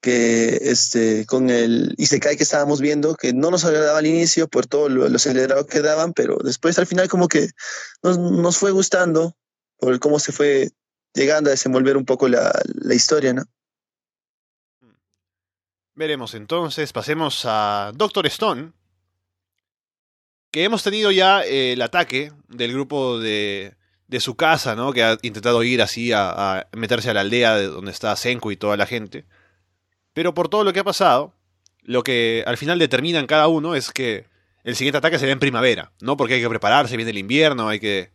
que este, con el Isekai que estábamos viendo, que no nos agradaba al inicio por todo lo, lo acelerado que daban, pero después al final como que nos, nos fue gustando por cómo se fue llegando a desenvolver un poco la, la historia, ¿no? Veremos entonces, pasemos a Doctor Stone, que hemos tenido ya eh, el ataque del grupo de, de su casa, ¿no? Que ha intentado ir así a, meterse a la aldea de donde está Senku y toda la gente. Pero por todo lo que ha pasado, lo que al final determinan cada uno es que el siguiente ataque será en primavera, ¿no? Porque hay que prepararse, viene el invierno, hay que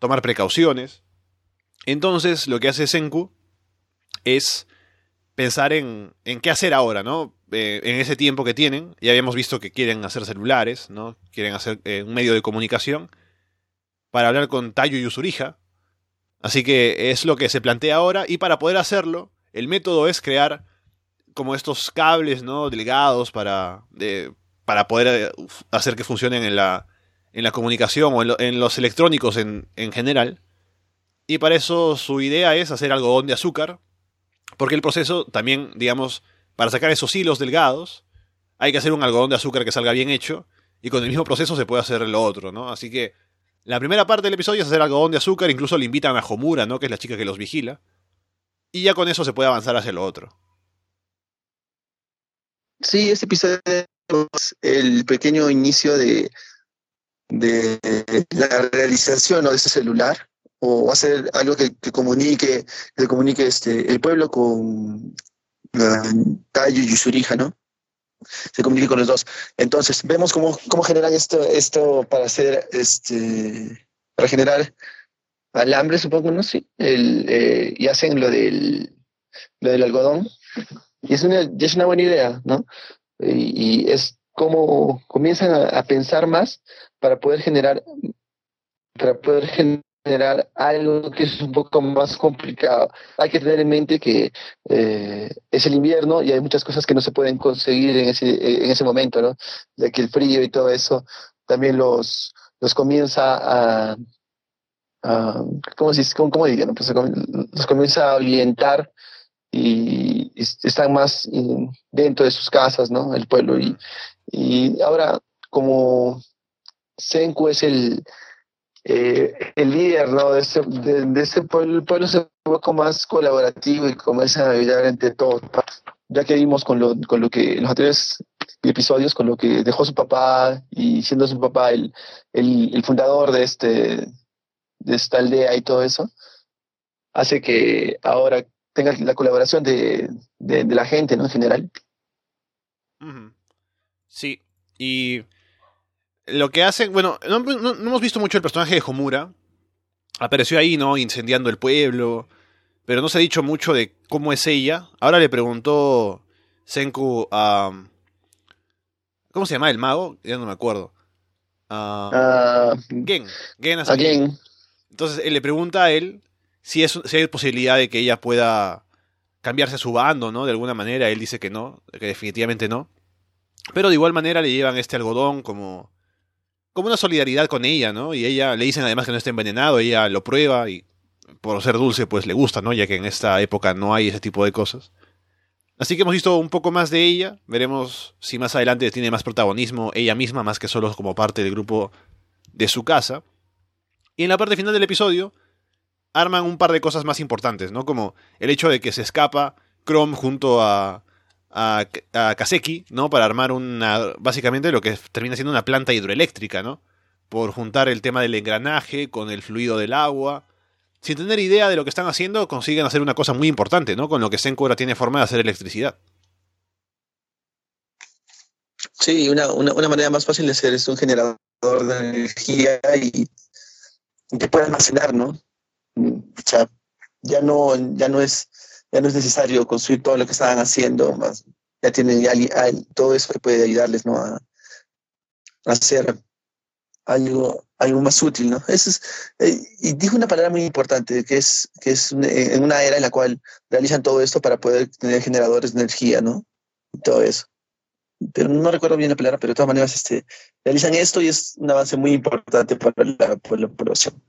tomar precauciones. Entonces, lo que hace Senku es pensar en, en qué hacer ahora, ¿no? Eh, en ese tiempo que tienen, ya habíamos visto que quieren hacer celulares, ¿no? Quieren hacer eh, un medio de comunicación para hablar con Tayo y Usurija, Así que es lo que se plantea ahora y para poder hacerlo, el método es crear como estos cables, ¿no? Delgados para, para poder eh, hacer que funcionen en la, en la comunicación o en, los electrónicos en, en general. Y para eso su idea es hacer algodón de azúcar, porque el proceso también, digamos, para sacar esos hilos delgados, hay que hacer un algodón de azúcar que salga bien hecho, y con el mismo proceso se puede hacer lo otro, ¿no? Así que la primera parte del episodio es hacer algodón de azúcar, incluso le invitan a Homura, ¿no? Que es la chica que los vigila. Y ya con eso se puede avanzar hacia lo otro. Sí, este episodio es el pequeño inicio de, de la realización de ese celular o hacer algo que, comunique que comunique este el pueblo con uh, y Yusurija, ¿no? Se comunique con los dos. Entonces, vemos cómo, cómo esto, esto para hacer este para generar alambre, supongo, ¿no? Sí. El, eh, y hacen lo del lo del algodón. Y es una, es una buena idea, ¿no? Y, es como comienzan a, pensar más para poder generar para poder generar algo que es un poco más complicado. Hay que tener en mente que eh, es el invierno y hay muchas cosas que no se pueden conseguir en ese, en ese momento, ¿no? Ya que el frío y todo eso también los, los comienza a, a ¿cómo, cómo, cómo diría? Pues los comienza a orientar y, están más dentro de sus casas, ¿no? El pueblo. Y, y ahora, como Senku es el, eh, el líder, ¿no? De ese, de, ese pueblo, el pueblo se más colaborativo y comienza a ayudar entre todos, ya que vimos con lo, con lo que los anteriores episodios, con lo que dejó su papá y siendo su papá el, fundador de este de esta aldea y todo eso, hace que ahora tenga la colaboración de, la gente, ¿no? En general. Sí, y lo que hacen, bueno, no, hemos visto mucho el personaje de Homura. Apareció ahí, ¿no? Incendiando el pueblo. Pero no se ha dicho mucho de cómo es ella. Ahora le preguntó Senku a... ¿Cómo se llama el mago? Ya no me acuerdo. Uh, Gen. Gen, Gen. Entonces él le pregunta a él si, es, si hay posibilidad de que ella pueda cambiarse a su bando, ¿no? De alguna manera, él dice que no, que definitivamente no. Pero de igual manera le llevan este algodón como, como una solidaridad con ella, ¿no? Y ella le dicen además que no está envenenado, ella lo prueba y por ser dulce pues le gusta, ¿no? Ya que en esta época no hay ese tipo de cosas. Así que hemos visto un poco más de ella, veremos si más adelante tiene más protagonismo ella misma más que solo como parte del grupo de su casa. Y en la parte final del episodio arman un par de cosas más importantes, ¿no? Como el hecho de que se escapa Chrome junto a, a, Kaseki, ¿no? Para armar una, básicamente lo que termina siendo una planta hidroeléctrica, ¿no? Por juntar el tema del engranaje con el fluido del agua. Sin tener idea de lo que están haciendo, consiguen hacer una cosa muy importante, ¿no? Con lo que Senku ahora tiene forma de hacer electricidad. Sí, una, una manera más fácil de hacer es un generador de energía y que puede almacenar, ¿no? O sea, ya no, ya no es, ya no es necesario construir todo lo que estaban haciendo, más ya tienen todo eso que puede ayudarles. A, hacer algo, algo más útil, ¿no? Eso es, eh, y dijo una palabra muy importante, que es, que es en una era en la cual realizan todo esto para poder tener generadores de energía, ¿no? Y todo eso. Pero no recuerdo bien la palabra, pero de todas maneras este, realizan esto y es un avance muy importante para la, para la población.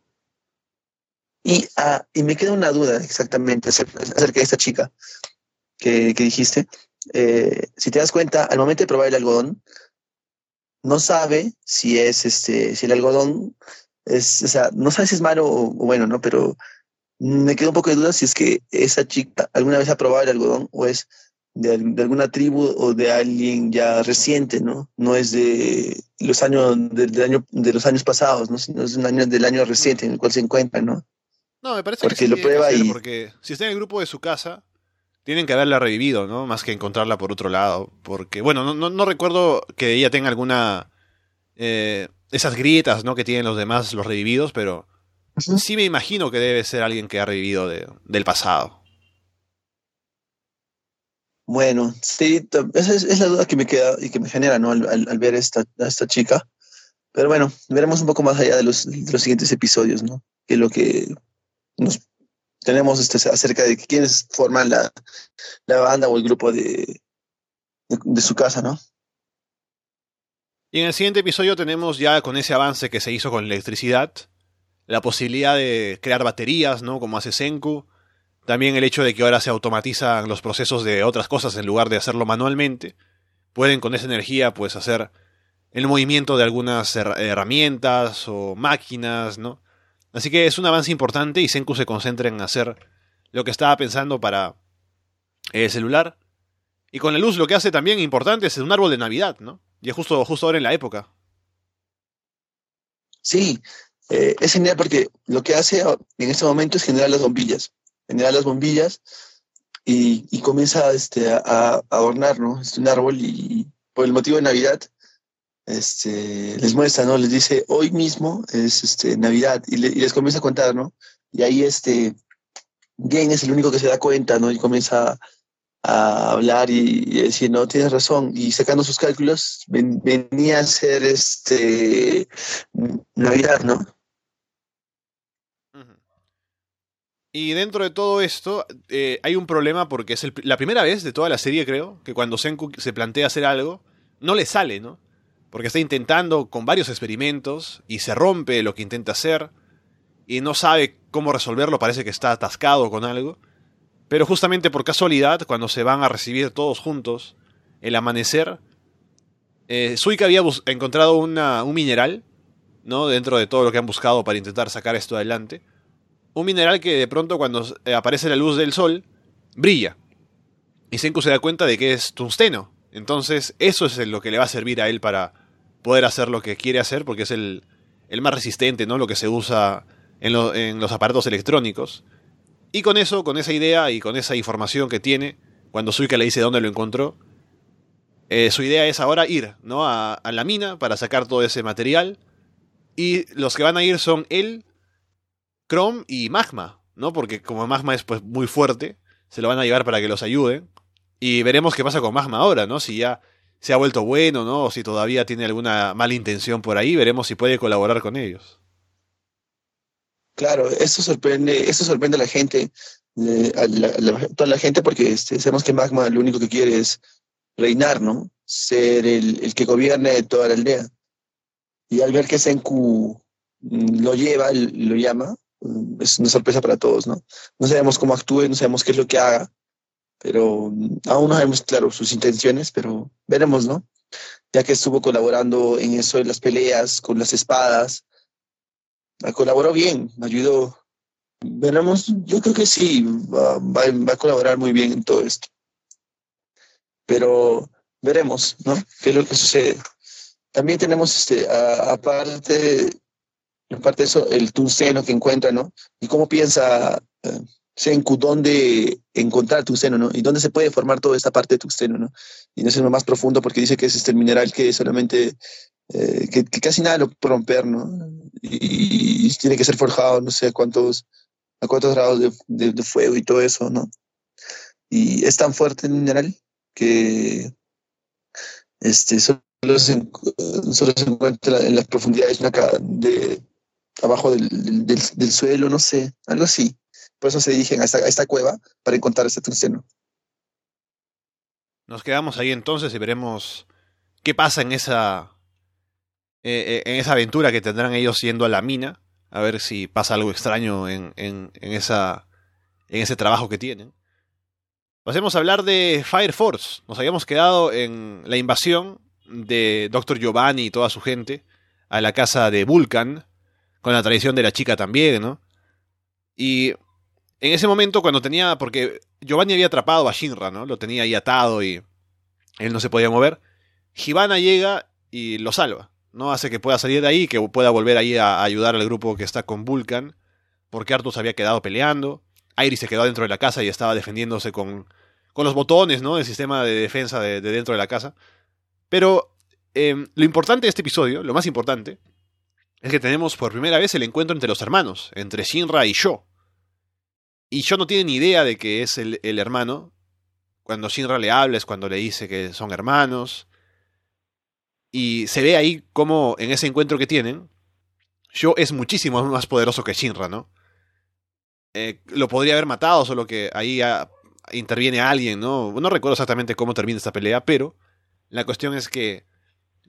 Y, ah, y me queda una duda exactamente acerca, de esta chica que, que dijiste. Eh, si te das cuenta, al momento de probar el algodón, no sabe si es este, si el algodón es, o sea, no sabe si es malo o, bueno, ¿no? Pero me queda un poco de duda si es que esa chica alguna vez ha probado el algodón o es de, alguna tribu o de alguien ya reciente, ¿no? No es de los años, del año, de los años pasados, ¿no? Sino es un año del año reciente en el cual se encuentra, ¿no? No, me parece que sí lo prueba y... Porque si está en el grupo de su casa, tienen que haberla revivido, ¿no? Más que encontrarla por otro lado. Porque, bueno, no, no, recuerdo que ella tenga alguna... Eh, esas grietas, ¿no? Que tienen los demás, los revividos, pero sí me imagino que debe ser alguien que ha revivido del pasado. Bueno, sí, esa es, la duda que me queda y que me genera, ¿no? Al, ver esta, a esta chica. Pero bueno, veremos un poco más allá de los, de los siguientes episodios, ¿no? Que lo que nos tenemos este, acerca de quiénes forman la, la banda o el grupo de, de, de su casa, ¿no? Y en el siguiente episodio tenemos ya con ese avance que se hizo con electricidad, la posibilidad de crear baterías, ¿no? Como hace Senku. También el hecho de que ahora se automatizan los procesos de otras cosas en lugar de hacerlo manualmente. Pueden con esa energía pues hacer el movimiento de algunas herramientas o máquinas, ¿no? Así que es un avance importante y Senku se concentra en hacer lo que estaba pensando para el celular. Y con la luz lo que hace también importante es un árbol de Navidad, ¿no? Y es justo, justo ahora en la época. Sí, eh, es genial porque lo que hace en este momento es generar las bombillas. Generar las bombillas y, y comienza este, a, a, adornar ¿no? este, un árbol y por el motivo de Navidad este, les muestra, ¿no? Les dice, hoy mismo es este, Navidad y, le, y les comienza a contar, ¿no? Y ahí este, Gen es el único que se da cuenta, ¿no? Y comienza a hablar y, y, decir, no, tienes razón. Y sacando sus cálculos, ven, venía a ser este Navidad, ¿no? Y dentro de todo esto, eh, hay un problema porque es la primera vez de toda la serie, creo, que cuando Senku se plantea hacer algo, no le sale, ¿no? Porque está intentando con varios experimentos y se rompe lo que intenta hacer y no sabe cómo resolverlo, parece que está atascado con algo. Pero justamente por casualidad, cuando se van a recibir todos juntos el amanecer, eh, Suika había encontrado un mineral, ¿no? Dentro de todo lo que han buscado para intentar sacar esto adelante. Un mineral que de pronto cuando aparece la luz del sol, brilla. Y Senku se da cuenta de que es tungsteno. Entonces eso es lo que le va a servir a él para poder hacer lo que quiere hacer, porque es el, el más resistente, ¿no? Lo que se usa en, en los aparatos electrónicos. Y con eso, con esa idea y con esa información que tiene, cuando Suika le dice dónde lo encontró, eh, su idea es ahora ir ¿no? A, la mina para sacar todo ese material. Y los que van a ir son él, Chrome y Magma, ¿no? Porque como Magma es pues muy fuerte, se lo van a llevar para que los ayuden. Y veremos qué pasa con Magma ahora, ¿no? Si ya se ha vuelto bueno, ¿no? O si todavía tiene alguna mala intención por ahí, veremos si puede colaborar con ellos. Claro, eso sorprende, eso sorprende a la gente, eh, a toda la gente, porque este, sabemos que Magma lo único que quiere es reinar, ¿no? Ser el, el, que gobierne toda la aldea. Y al ver que Senku lo lleva, lo llama, es una sorpresa para todos, ¿no? No sabemos cómo actúe, no sabemos qué es lo que haga, pero aún no sabemos, claro, sus intenciones, pero veremos, ¿no? Ya que estuvo colaborando en eso de las peleas, con las espadas, colaboró bien, ayudó. Veremos, yo creo que sí, va, va, a colaborar muy bien en todo esto. Pero veremos, ¿no? ¿Qué es lo que sucede? También tenemos, este, aparte, aparte de eso, el tunceno que encuentra, ¿no? Y cómo piensa eh, Senku dónde encontrar tunceno, ¿no? Y dónde se puede formar toda esta parte de tunceno, ¿no? Y no es lo más profundo porque dice que es este mineral que solamente eh, que, casi nada lo puede romper, ¿no? Y, tiene que ser forjado, no sé a cuántos, a cuántos grados de, de, de, fuego y todo eso, ¿no? Y es tan fuerte el mineral que este, solo, se, solo se encuentra en las profundidades de, abajo del, del, suelo, no sé, algo así. Por eso se dirigen a esta, cueva para encontrar este tungsteno. Nos quedamos ahí entonces y veremos qué pasa en esa eh, en esa aventura que tendrán ellos yendo a la mina, a ver si pasa algo extraño en, en, en, esa, en ese trabajo que tienen. Pasemos a hablar de Fire Force. Nos habíamos quedado en la invasión de Dr. Giovanni y toda su gente a la casa de Vulcan, con la tradición de la chica también, ¿no? Y en ese momento cuando tenía, porque Giovanni había atrapado a Shinra, ¿no? Lo tenía ahí atado y él no se podía mover. Hibana llega y lo salva. ¿no? Hace que pueda salir de ahí, que pueda volver ahí a, ayudar al grupo que está con Vulcan, porque Arthur se había quedado peleando, Iris se quedó dentro de la casa y estaba defendiéndose con, con los botones, ¿no? El sistema de defensa de, de dentro de la casa. Pero eh, lo importante de este episodio, lo más importante, es que tenemos por primera vez el encuentro entre los hermanos, entre Shinra y Sho. Y Sho no tiene ni idea de que es el, el hermano. Cuando Shinra le habla es cuando le dice que son hermanos. Y se ve ahí como en ese encuentro que tienen, Sho es muchísimo más poderoso que Shinra, ¿no? eh, lo podría haber matado, solo que ahí ah, interviene alguien, ¿no? No recuerdo exactamente cómo termina esta pelea, pero la cuestión es que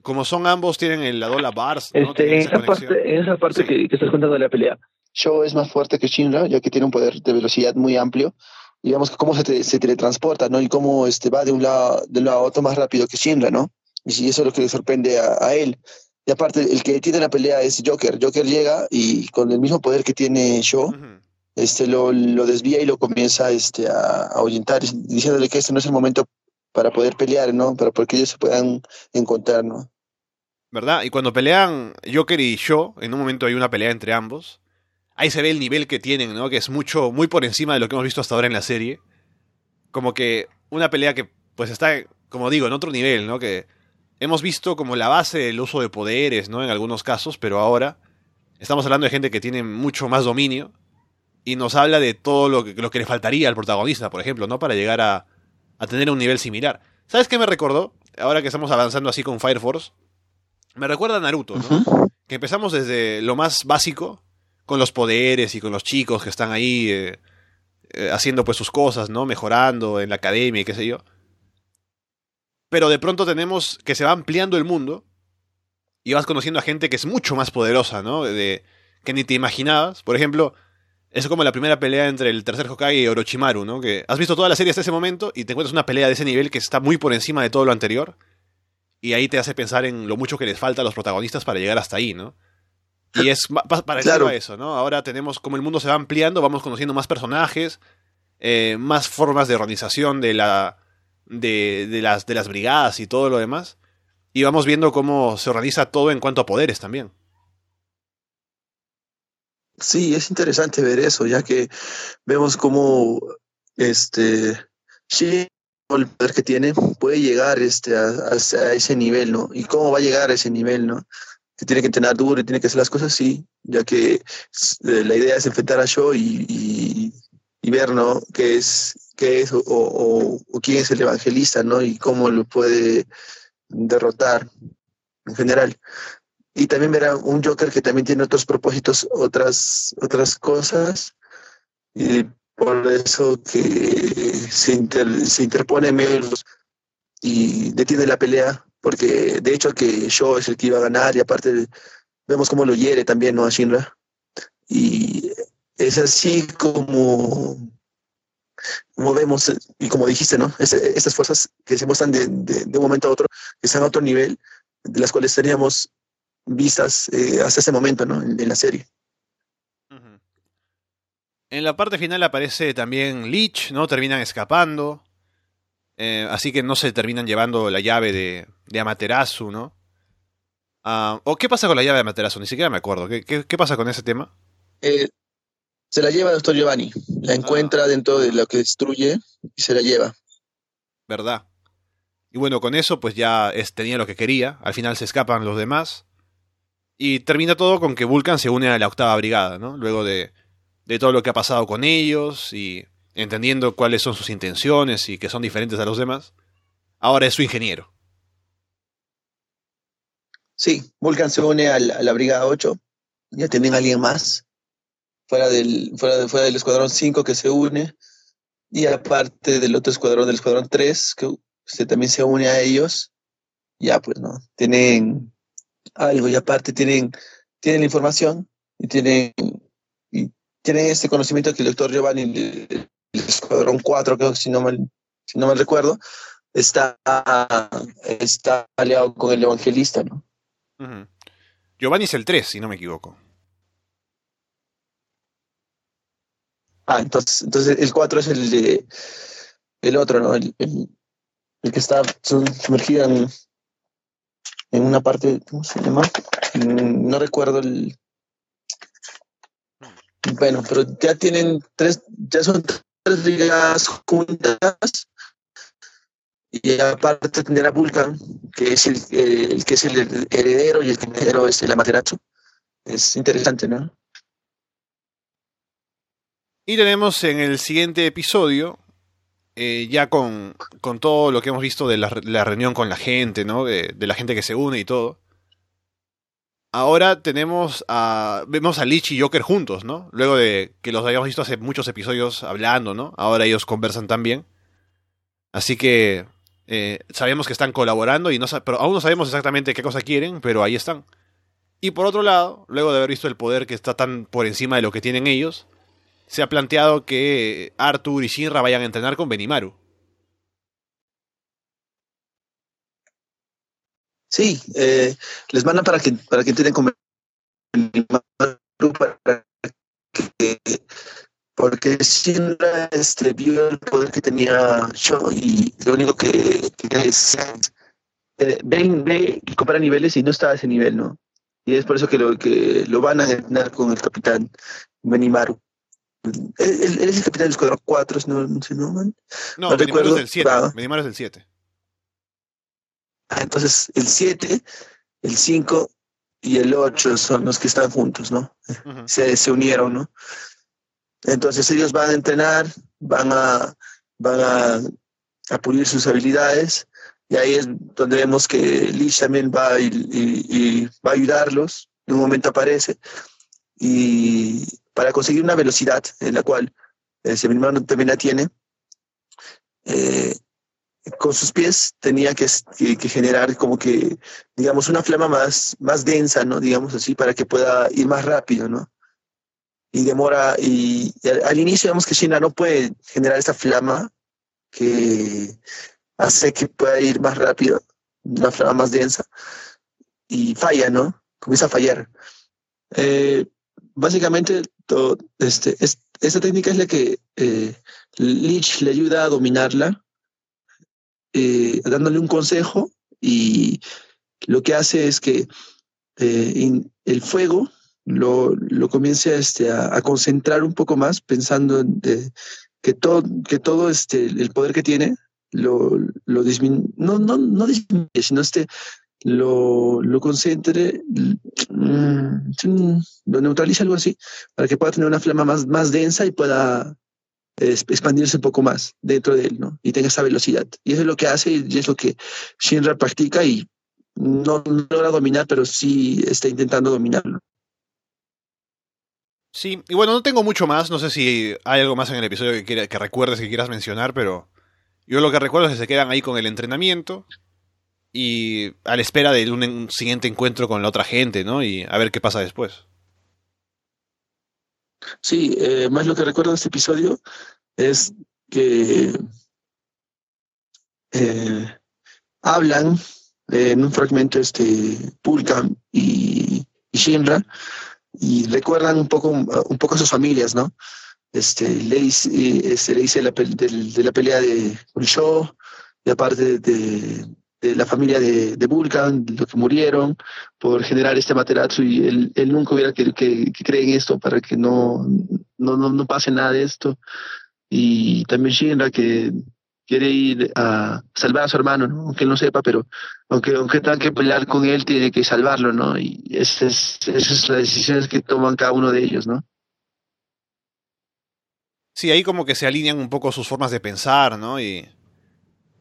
como son ambos, tienen el, la Dola Bars. ¿no? Este, en, esa parte, en esa parte que, que, estás contando de la pelea, Show es más fuerte que Shinra, ya que tiene un poder de velocidad muy amplio. Digamos que cómo se, te, se teletransporta, ¿no? Y cómo este, va de un, lado, de un lado a otro más rápido que Shinra, ¿no? Y eso es lo que le sorprende a, a él. Y aparte, el que tiene la pelea es Joker. Joker llega y con el mismo poder que tiene Show, uh -huh. este, lo, lo, desvía y lo comienza este, a, a ahuyentar, diciéndole que este no es el momento para poder pelear, ¿no? Para que ellos se puedan encontrar, ¿no? ¿Verdad? Y cuando pelean Joker y Shaw, en un momento hay una pelea entre ambos, ahí se ve el nivel que tienen, ¿no? Que es mucho, muy por encima de lo que hemos visto hasta ahora en la serie. Como que una pelea que, pues está, como digo, en otro nivel, ¿no? Que hemos visto como la base del uso de poderes, ¿no? En algunos casos, pero ahora estamos hablando de gente que tiene mucho más dominio y nos habla de todo lo que, lo que le faltaría al protagonista, por ejemplo, ¿no? Para llegar a, a tener un nivel similar. ¿Sabes qué me recordó? Ahora que estamos avanzando así con Fire Force. Me recuerda a Naruto, ¿no? Uh -huh. Que empezamos desde lo más básico, con los poderes y con los chicos que están ahí eh, eh, haciendo pues sus cosas, ¿no? Mejorando en la academia y qué sé yo. Pero de pronto tenemos que se va ampliando el mundo y vas conociendo a gente que es mucho más poderosa, ¿no? De, que ni te imaginabas. Por ejemplo, es como la primera pelea entre el tercer Hokage y Orochimaru, ¿no? Que has visto toda la serie hasta ese momento y te encuentras una pelea de ese nivel que está muy por encima de todo lo anterior. Y ahí te hace pensar en lo mucho que les falta a los protagonistas para llegar hasta ahí, ¿no? Y es parecido claro. a eso, ¿no? Ahora tenemos, como el mundo se va ampliando, vamos conociendo más personajes, eh, más formas de organización de, la, de, de, las, de las brigadas y todo lo demás. Y vamos viendo cómo se organiza todo en cuanto a poderes también. Sí, es interesante ver eso, ya que vemos cómo este sí, el poder que tiene puede llegar este, a, a, ese nivel, ¿no? Y cómo va a llegar a ese nivel, ¿no? Que tiene que entrenar duro y tiene que hacer las cosas así, ya que eh, la idea es enfrentar a Shaw y, y, y, ver, ¿no? Qué es, qué es o, o, o, quién es el evangelista, ¿no? Y cómo lo puede derrotar en general y también verá un Joker que también tiene otros propósitos, otras, otras cosas, y por eso que se, inter, se interpone en medio y detiene la pelea, porque de hecho que Shaw es el que iba a ganar y aparte vemos cómo lo hiere también, ¿no? A Shinra. Y es así como, como vemos, y como dijiste, ¿no? Es, estas fuerzas que se muestran de, de, de un momento a otro, que están a otro nivel, de las cuales teníamos vistas eh, hasta ese momento, ¿no? En, en la serie. En la parte final aparece también Leech, ¿no? Terminan escapando. Eh, así que no se terminan llevando la llave de, de Amaterasu, ¿no? Uh, ¿O qué pasa con la llave de Amaterasu? Ni siquiera me acuerdo. ¿Qué, qué, qué pasa con ese tema? Eh, se la lleva el doctor Giovanni. La encuentra ah. dentro de lo que destruye y se la lleva. ¿Verdad? Y bueno, con eso pues ya es, tenía lo que quería. Al final se escapan los demás. Y termina todo con que Vulcan se une a la octava brigada, ¿no? Luego de, de todo lo que ha pasado con ellos y entendiendo cuáles son sus intenciones y que son diferentes a los demás, ahora es su ingeniero. Sí, Vulcan se une a la, a la brigada 8, ya tienen a alguien más, fuera del, fuera, de, fuera del escuadrón 5 que se une, y aparte del otro escuadrón, del escuadrón 3, que se, también se une a ellos, ya pues no, tienen algo y aparte tienen, tienen la información y tienen, y tienen este conocimiento que el doctor Giovanni, escuadrón 4, creo que si no mal, si no mal recuerdo, está, está aliado con el evangelista, ¿no? Uh -huh. Giovanni es el 3, si no me equivoco. Ah, entonces, entonces el 4 es el de el otro, ¿no? El, el, el que está sumergido en, en una parte, ¿cómo se llama? Mm, no recuerdo el... Bueno, pero ya tienen tres, ya son tres ligas juntas y aparte tendrá a Vulcan, que es el, que es el heredero y el heredero es el Amaterasu. Es interesante, ¿no? Y tenemos en el siguiente episodio eh, ya con, con, todo lo que hemos visto de la, reunión con la gente, ¿no? De, la gente que se une y todo. Ahora tenemos a. Vemos a Lich y Joker juntos, ¿no? Luego de que los habíamos visto hace muchos episodios hablando, ¿no? Ahora ellos conversan también. Así que. Eh, sabemos que están colaborando y no pero aún no sabemos exactamente qué cosa quieren, pero ahí están. Y por otro lado, luego de haber visto el poder que está tan por encima de lo que tienen ellos, se ha planteado que Arthur y Shinra vayan a entrenar con Benimaru. Sí, eh, les mandan para que para que Benimaru para que porque Shinra este, vio el poder que tenía Sho y lo único que quería es eh, ven, ve y compara niveles y no está a ese nivel, ¿no? Y es por eso que lo, que lo van a entrenar con el capitán Benimaru. Él, es el capitán del escuadrón 4, no, no sé, no, man. No, no Benimaru es del 7. Benimaru es del 7. Ah, entonces el 7, el 5 y el 8 son los que están juntos, ¿no? se, se, unieron, ¿no? Entonces ellos van a entrenar, van a, van a, a pulir sus habilidades y ahí es donde vemos que Lich también va y, y, va a ayudarlos, en un momento aparece y para conseguir una velocidad en la cual el hermano también la tiene, eh, con sus pies tenía que, generar como que, digamos, una flama más, más densa, ¿no? Digamos así, para que pueda ir más rápido, ¿no? Y demora, y, al, inicio vemos que China no puede generar esa flama que hace que pueda ir más rápido, una flama más densa, y falla, ¿no? Comienza a fallar. Eh, básicamente, todo, este, esta técnica es la que eh, le ayuda a dominarla eh, dándole un consejo y lo que hace es que eh, el fuego lo, lo comience este, a, concentrar un poco más pensando en, que todo, que todo este, el poder que tiene lo, lo disminuye, no, no, no disminuye, sino este, lo, lo concentre, mm, lo neutralice algo así, para que pueda tener una flama más, más densa y pueda expandirse un poco más dentro de él, ¿no? Y tenga esa velocidad. Y eso es lo que hace y es lo que Shinra practica y no, logra dominar, pero sí está intentando dominarlo. Sí, y bueno, no tengo mucho más, no sé si hay algo más en el episodio que, que recuerdes que quieras mencionar, pero yo lo que recuerdo es que se quedan ahí con el entrenamiento y a la espera de un siguiente encuentro con la otra gente, ¿no? Y a ver qué pasa después. Sí, eh, más lo que recuerdo de este episodio es que eh, hablan en un fragmento este Pulkan y, Shinra y recuerdan un poco un poco a sus familias, ¿no? Este le dice, este, le dice la, de, la pelea de show y aparte de, de la familia de, de Vulcan, los que murieron por generar este Materatsu y él, él nunca hubiera que, que, cree en esto para que no, no, no, no, pase nada de esto. Y también Shinra que quiere ir a salvar a su hermano, ¿no? aunque él no sepa, pero aunque, aunque tenga que pelear con él, tiene que salvarlo, ¿no? Y esas, esas son las decisiones que toman cada uno de ellos, ¿no? Sí, ahí como que se alinean un poco sus formas de pensar, ¿no? Y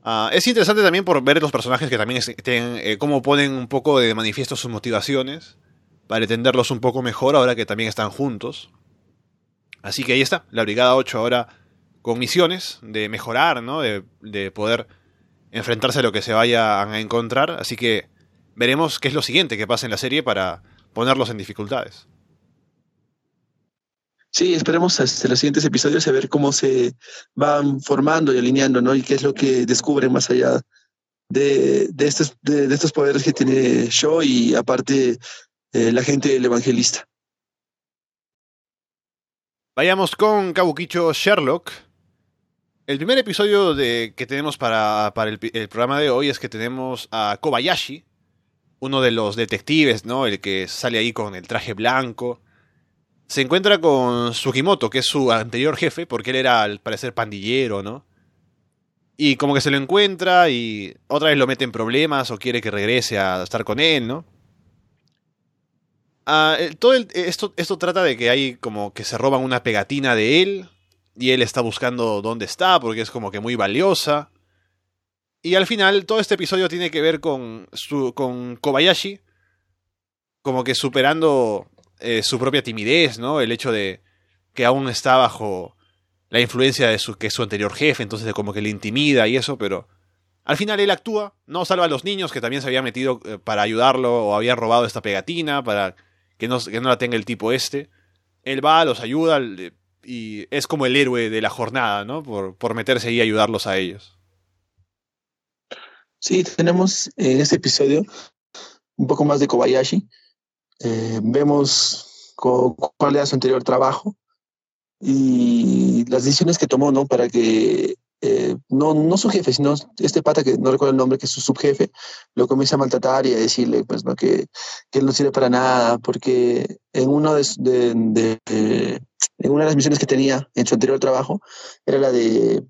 Ah, es interesante también por ver los personajes que también eh, cómo ponen un poco de manifiesto sus motivaciones, para entenderlos un poco mejor ahora que también están juntos. Así que ahí está, la Brigada 8 ahora con misiones de mejorar, ¿no? De, de poder enfrentarse a lo que se vayan a encontrar. Así que veremos qué es lo siguiente que pasa en la serie para ponerlos en dificultades. Sí, esperemos hasta los siguientes episodios a ver cómo se van formando y alineando, ¿no? Y qué es lo que descubren más allá de, de, estos, de, estos poderes que tiene Shaw y aparte eh, la gente del evangelista. Vayamos con Kabukicho Sherlock. El primer episodio de, que tenemos para, para el, programa de hoy es que tenemos a Kobayashi, uno de los detectives, ¿no? El que sale ahí con el traje blanco se encuentra con Sugimoto, que es su anterior jefe, porque él era al parecer pandillero, ¿no? Y como que se lo encuentra y otra vez lo mete en problemas o quiere que regrese a estar con él, ¿no? Ah, todo esto, esto trata de que hay como que se roban una pegatina de él y él está buscando dónde está porque es como que muy valiosa. Y al final todo este episodio tiene que ver con, su, con Kobayashi, como que superando eh, su propia timidez, ¿no? El hecho de que aún está bajo la influencia de su, que es su anterior jefe, entonces como que le intimida y eso, pero al final él actúa, no salva a los niños que también se habían metido eh, para ayudarlo o había robado esta pegatina para que no, que no la tenga el tipo este. Él va, los ayuda y es como el héroe de la jornada, ¿no? Por, por meterse ahí y ayudarlos a ellos. Sí, tenemos en este episodio un poco más de Kobayashi. Eh, vemos cuál era su anterior trabajo y las decisiones que tomó, ¿no? Para que eh, no, no su jefe, sino este pata que no recuerdo el nombre, que es su subjefe, lo comienza a maltratar y a decirle pues, ¿no? que, que él no sirve para nada, porque en, uno de, de, en una de las misiones que tenía en su anterior trabajo era la de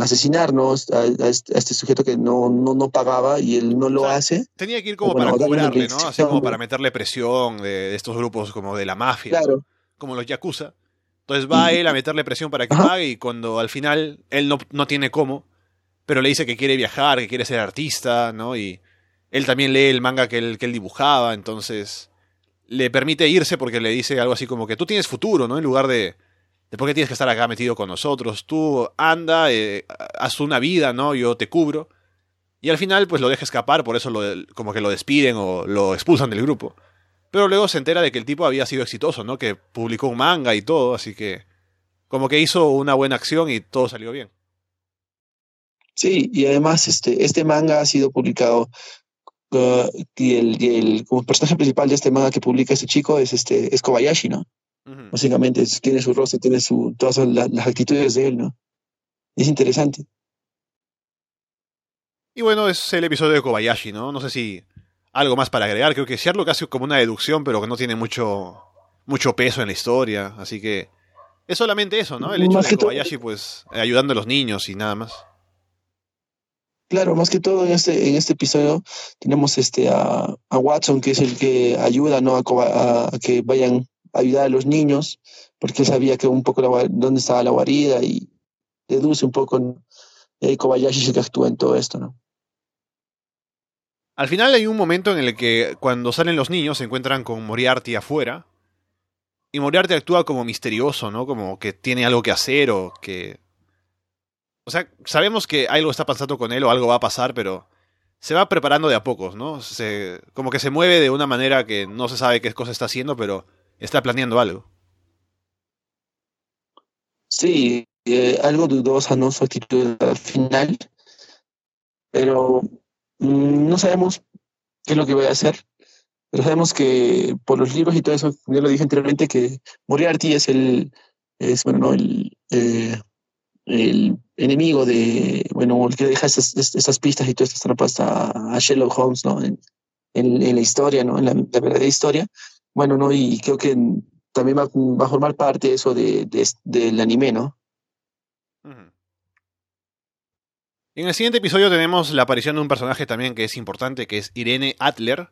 asesinarnos a, este, sujeto que no, no, no, pagaba y él no lo hace. Tenía que ir como para cobrarle, ¿no? Así como para meterle presión de, estos grupos como de la mafia, como los Yakuza. Entonces va él a meterle presión para que pague y cuando al final él no, no tiene cómo, pero le dice que quiere viajar, que quiere ser artista, ¿no? Y él también lee el manga que él, que él dibujaba, entonces le permite irse porque le dice algo así como que tú tienes futuro, ¿no? En lugar de, de por qué tienes que estar acá metido con nosotros, tú anda, eh, haz una vida, ¿no? Yo te cubro. Y al final pues lo deja escapar, por eso lo, como que lo despiden o lo expulsan del grupo. Pero luego se entera de que el tipo había sido exitoso, ¿no? Que publicó un manga y todo, así que como que hizo una buena acción y todo salió bien. Sí, y además este, este manga ha sido publicado uh, y, el, el, como personaje principal de este manga que publica este chico es este es Kobayashi, ¿no? Básicamente tiene su rostro, tiene su, todas las actitudes de él, ¿no? Es interesante. Y bueno, es el episodio de Kobayashi, ¿no? No sé si algo más para agregar. Creo que Sherlock hace como una deducción, pero que no tiene mucho, mucho peso en la historia. Así que es solamente eso, ¿no? El hecho de Kobayashi, pues, ayudando a los niños y nada más. Claro, más que todo en este, en este episodio tenemos este a, Watson, que es el que ayuda ¿no? a, que vayan a ayudar a los niños, porque sabía que un poco dónde estaba la guarida y deduce un poco eh, Kobayashi que actúa en todo esto, ¿no? Al final hay un momento en el que cuando salen los niños se encuentran con Moriarty afuera. Y Moriarty actúa como misterioso, ¿no? Como que tiene algo que hacer o que... O sea, sabemos que algo está pasando con él o algo va a pasar, pero se va preparando de a pocos, ¿no? Se, como que se mueve de una manera que no se sabe qué cosa está haciendo, pero está planeando algo. Sí, eh, algo dudosa, ¿no? Su actitud al final. Pero Mm, no sabemos qué es lo que voy a hacer, pero sabemos que por los libros y todo eso, ya lo dije anteriormente, que Moriarty es el, es, bueno, no, el, eh, el enemigo de, bueno, el que deja esas, pistas y todas estas trampas a, a Sherlock Holmes, ¿no? En, en, la historia, ¿no? En la, verdadera historia. Bueno, ¿no? Y creo que también va, a formar parte eso de, de, del anime, ¿no? En el siguiente episodio tenemos la aparición de un personaje también que es importante, que es Irene Adler,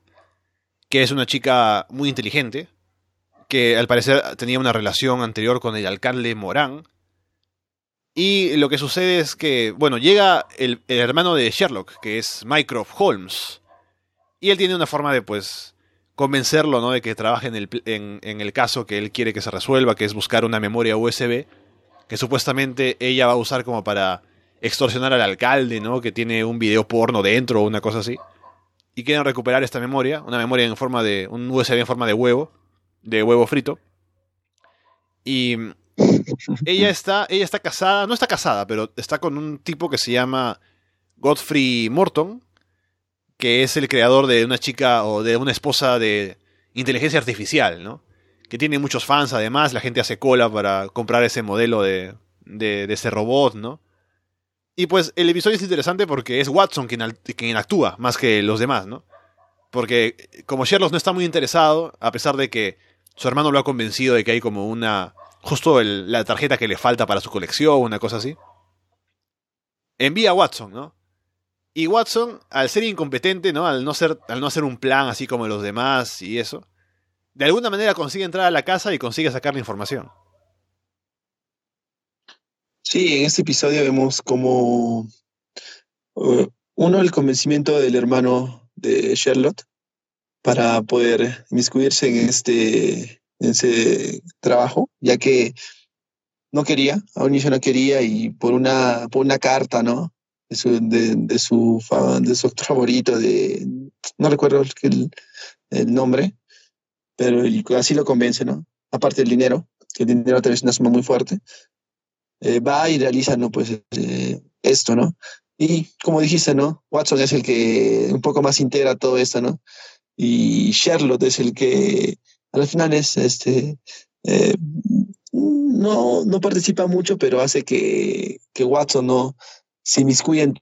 que es una chica muy inteligente, que al parecer tenía una relación anterior con el alcalde Morán. Y lo que sucede es que, bueno, llega el, hermano de Sherlock, que es Mycroft Holmes. Y él tiene una forma de, pues, convencerlo, ¿no? De que trabaje en el, en el caso que él quiere que se resuelva, que es buscar una memoria USB, que supuestamente ella va a usar como para extorsionar al alcalde, ¿no? Que tiene un video porno dentro o una cosa así. Y quieren recuperar esta memoria, una memoria en forma de. un USB en forma de huevo, de huevo frito. Y ella está, ella está casada, no está casada, pero está con un tipo que se llama Godfrey Morton, que es el creador de una chica o de una esposa de inteligencia artificial, ¿no? Que tiene muchos fans además, la gente hace cola para comprar ese modelo de, de, ese robot, ¿no? Y pues el episodio es interesante porque es Watson quien, quien actúa, más que los demás, ¿no? Porque como Sherlock no está muy interesado, a pesar de que su hermano lo ha convencido de que hay como una... justo la tarjeta que le falta para su colección, una cosa así. Envía a Watson, ¿no? Y Watson, al ser incompetente, ¿no? Al no, ser, al no hacer un plan así como los demás y eso, de alguna manera consigue entrar a la casa y consigue sacar la información. Sí, en este episodio vemos como uh, uno el convencimiento del hermano de Sherlock para poder inmiscuirse en este en ese trabajo, ya que no quería, a un inicio no quería y por una, por una carta, ¿no? De su, de, de su, de su favorito, de, no recuerdo el, el nombre, pero así lo convence, ¿no? Aparte del dinero, que el dinero también es una suma muy fuerte, eh, va y realiza, ¿no? Pues eh, esto, ¿no? Y como dijiste, ¿no? Watson es el que un poco más integra todo esto, ¿no? Y Sherlock es el que al final es, este, eh, no, no participa mucho, pero hace que, que Watson no se inmiscuya en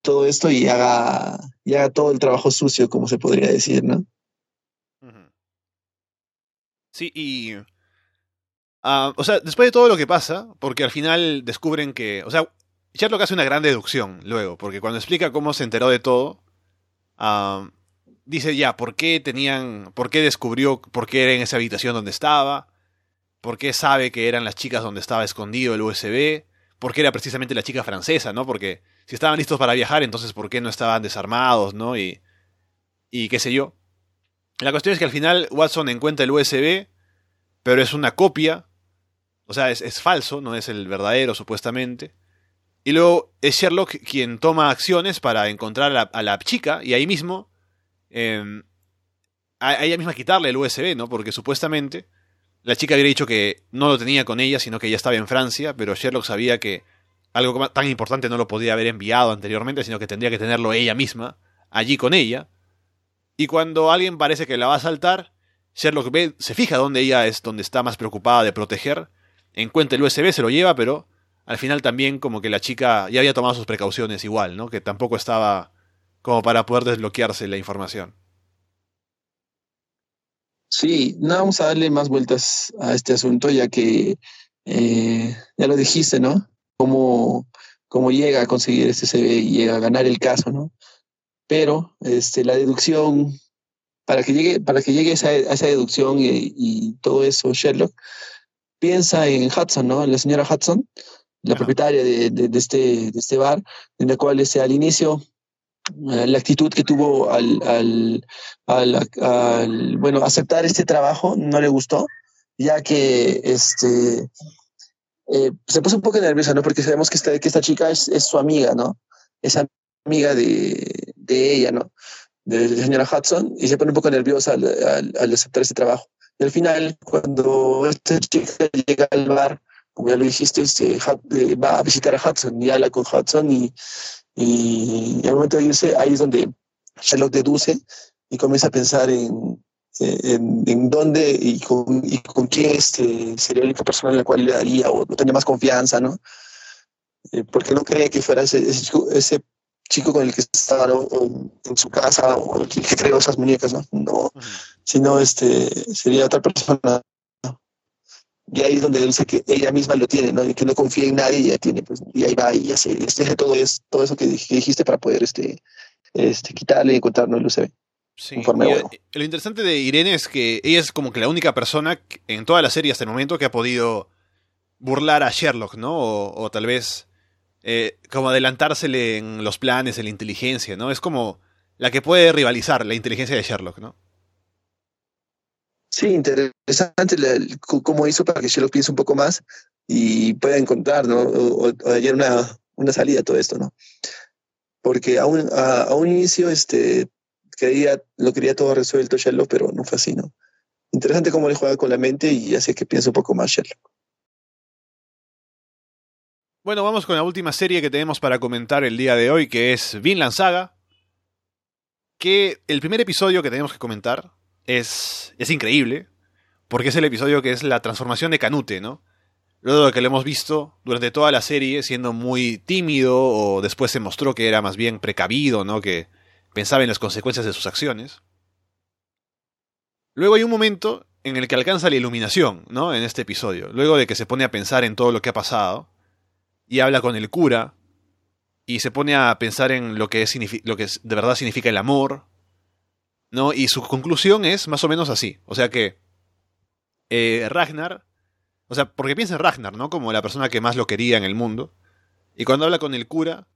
todo esto y haga, y haga todo el trabajo sucio, como se podría decir, ¿no? Sí, y... Uh, o sea, después de todo lo que pasa, porque al final descubren que... O sea, Sherlock hace una gran deducción luego, porque cuando explica cómo se enteró de todo, uh, dice ya, ¿por qué tenían... ¿Por qué descubrió por qué era en esa habitación donde estaba? ¿Por qué sabe que eran las chicas donde estaba escondido el USB? ¿Por qué era precisamente la chica francesa, no? Porque si estaban listos para viajar, entonces ¿por qué no estaban desarmados, no? Y, y qué sé yo. La cuestión es que al final Watson encuentra el USB, pero es una copia, o sea, es, es falso, no es el verdadero supuestamente. Y luego es Sherlock quien toma acciones para encontrar a la, a chica y ahí mismo, eh, a ella misma quitarle el USB, ¿no? Porque supuestamente la chica había dicho que no lo tenía con ella, sino que ella estaba en Francia, pero Sherlock sabía que algo tan importante no lo podía haber enviado anteriormente, sino que tendría que tenerlo ella misma, allí con ella. Y cuando alguien parece que la va a saltar, Sherlock ve, se fija dónde ella es, donde está más preocupada de proteger, encuentra el USB, se lo lleva, pero al final también como que la chica ya había tomado sus precauciones igual, ¿no? Que tampoco estaba como para poder desbloquearse la información. Sí, no vamos a darle más vueltas a este asunto, ya que eh, ya lo dijiste, ¿no? Cómo, cómo llega a conseguir este CV y llega a ganar el caso, ¿no? Pero este, la deducción, para que llegue, para que llegue a esa, esa deducción y, y, todo eso, Sherlock, piensa en Hudson, ¿no? La señora Hudson, la propietaria de, de, de, este, de este bar, en la cual este, al inicio la actitud que tuvo al, al, al, al, bueno, aceptar este trabajo no le gustó, ya que este, eh, se puso un poco nerviosa, ¿no? Porque sabemos que esta, que esta chica es, es su amiga, ¿no? Es amiga de, de ella, ¿no? De la señora Hudson, y se pone un poco nerviosa al, al, al aceptar este trabajo. Y al final, cuando esta chica llega al bar, como ya lo dijiste, este, va a visitar a Hudson y habla con Hudson y y, al momento de irse, ahí es donde Sherlock deduce y comienza a pensar en, en, en dónde y con, y con quién este, sería la única persona en la cual le daría o tenía más confianza, ¿no? Eh, porque no cree que fuera ese, ese, chico, ese chico con el que estaba ¿no? en su casa o el que creó esas muñecas, ¿no? no uh -huh. Sino este, sería otra persona y ahí es donde dice que ella misma lo tiene, ¿no? Y que no confía en nadie y ya tiene, pues, y ahí va y hace, hace todo, es, todo eso que dijiste para poder este, este, quitarle y encontrarnos el UCB. Sí, y, lo interesante de Irene es que ella es como que la única persona en toda la serie hasta el momento que ha podido burlar a Sherlock, ¿no? O, o tal vez eh, como adelantársele en los planes, en la inteligencia, ¿no? Es como la que puede rivalizar la inteligencia de Sherlock, ¿no? Sí, interesante cómo hizo para que Sherlock piense un poco más y pueda encontrar, ¿no? O, o hallar una, una salida a todo esto, ¿no? Porque a un, a, a un inicio este, quería, lo quería todo resuelto Sherlock, pero no fue así, ¿no? Interesante cómo le juega con la mente y hace que piense un poco más Sherlock. Bueno, vamos con la última serie que tenemos para comentar el día de hoy, que es Vinland Saga. Que el primer episodio que tenemos que comentar es, es increíble, porque es el episodio que es la transformación de Canute, ¿no? Luego de que lo hemos visto durante toda la serie siendo muy tímido o después se mostró que era más bien precavido, ¿no? Que pensaba en las consecuencias de sus acciones. Luego hay un momento en el que alcanza la iluminación, ¿no? En este episodio. Luego de que se pone a pensar en todo lo que ha pasado y habla con el cura y se pone a pensar en lo que, es, lo que de verdad significa el amor, ¿no? Y su conclusión es más o menos así. O sea que eh, Ragnar, o sea, porque piensa en Ragnar, ¿no? Como la persona que más lo quería en el mundo. Y cuando habla con el cura,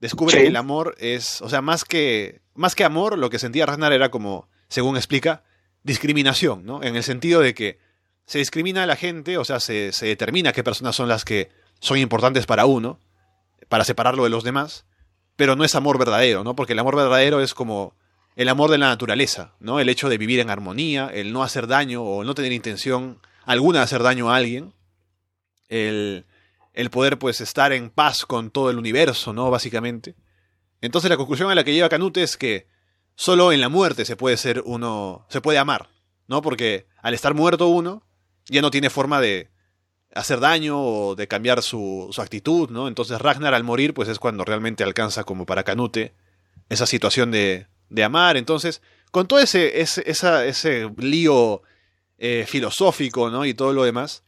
descubre sí. que el amor es, o sea, más que, más que amor, lo que sentía Ragnar era como según explica, discriminación, ¿no? En el sentido de que se discrimina a la gente, o sea, se, se determina qué personas son las que son importantes para uno, para separarlo de los demás, pero no es amor verdadero, ¿no? Porque el amor verdadero es como el amor de la naturaleza, ¿no? El hecho de vivir en armonía, el no hacer daño o no tener intención alguna de hacer daño a alguien, el, el poder pues estar en paz con todo el universo, ¿no? Básicamente. Entonces la conclusión a la que lleva Canute es que solo en la muerte se puede ser uno, se puede amar, ¿no? Porque al estar muerto uno, ya no tiene forma de hacer daño o de cambiar su, su actitud, ¿no? Entonces Ragnar al morir, pues es cuando realmente alcanza como para Canute esa situación de, de amar. Entonces, con todo ese, ese, ese lío eh, filosófico, ¿no? Y todo lo demás,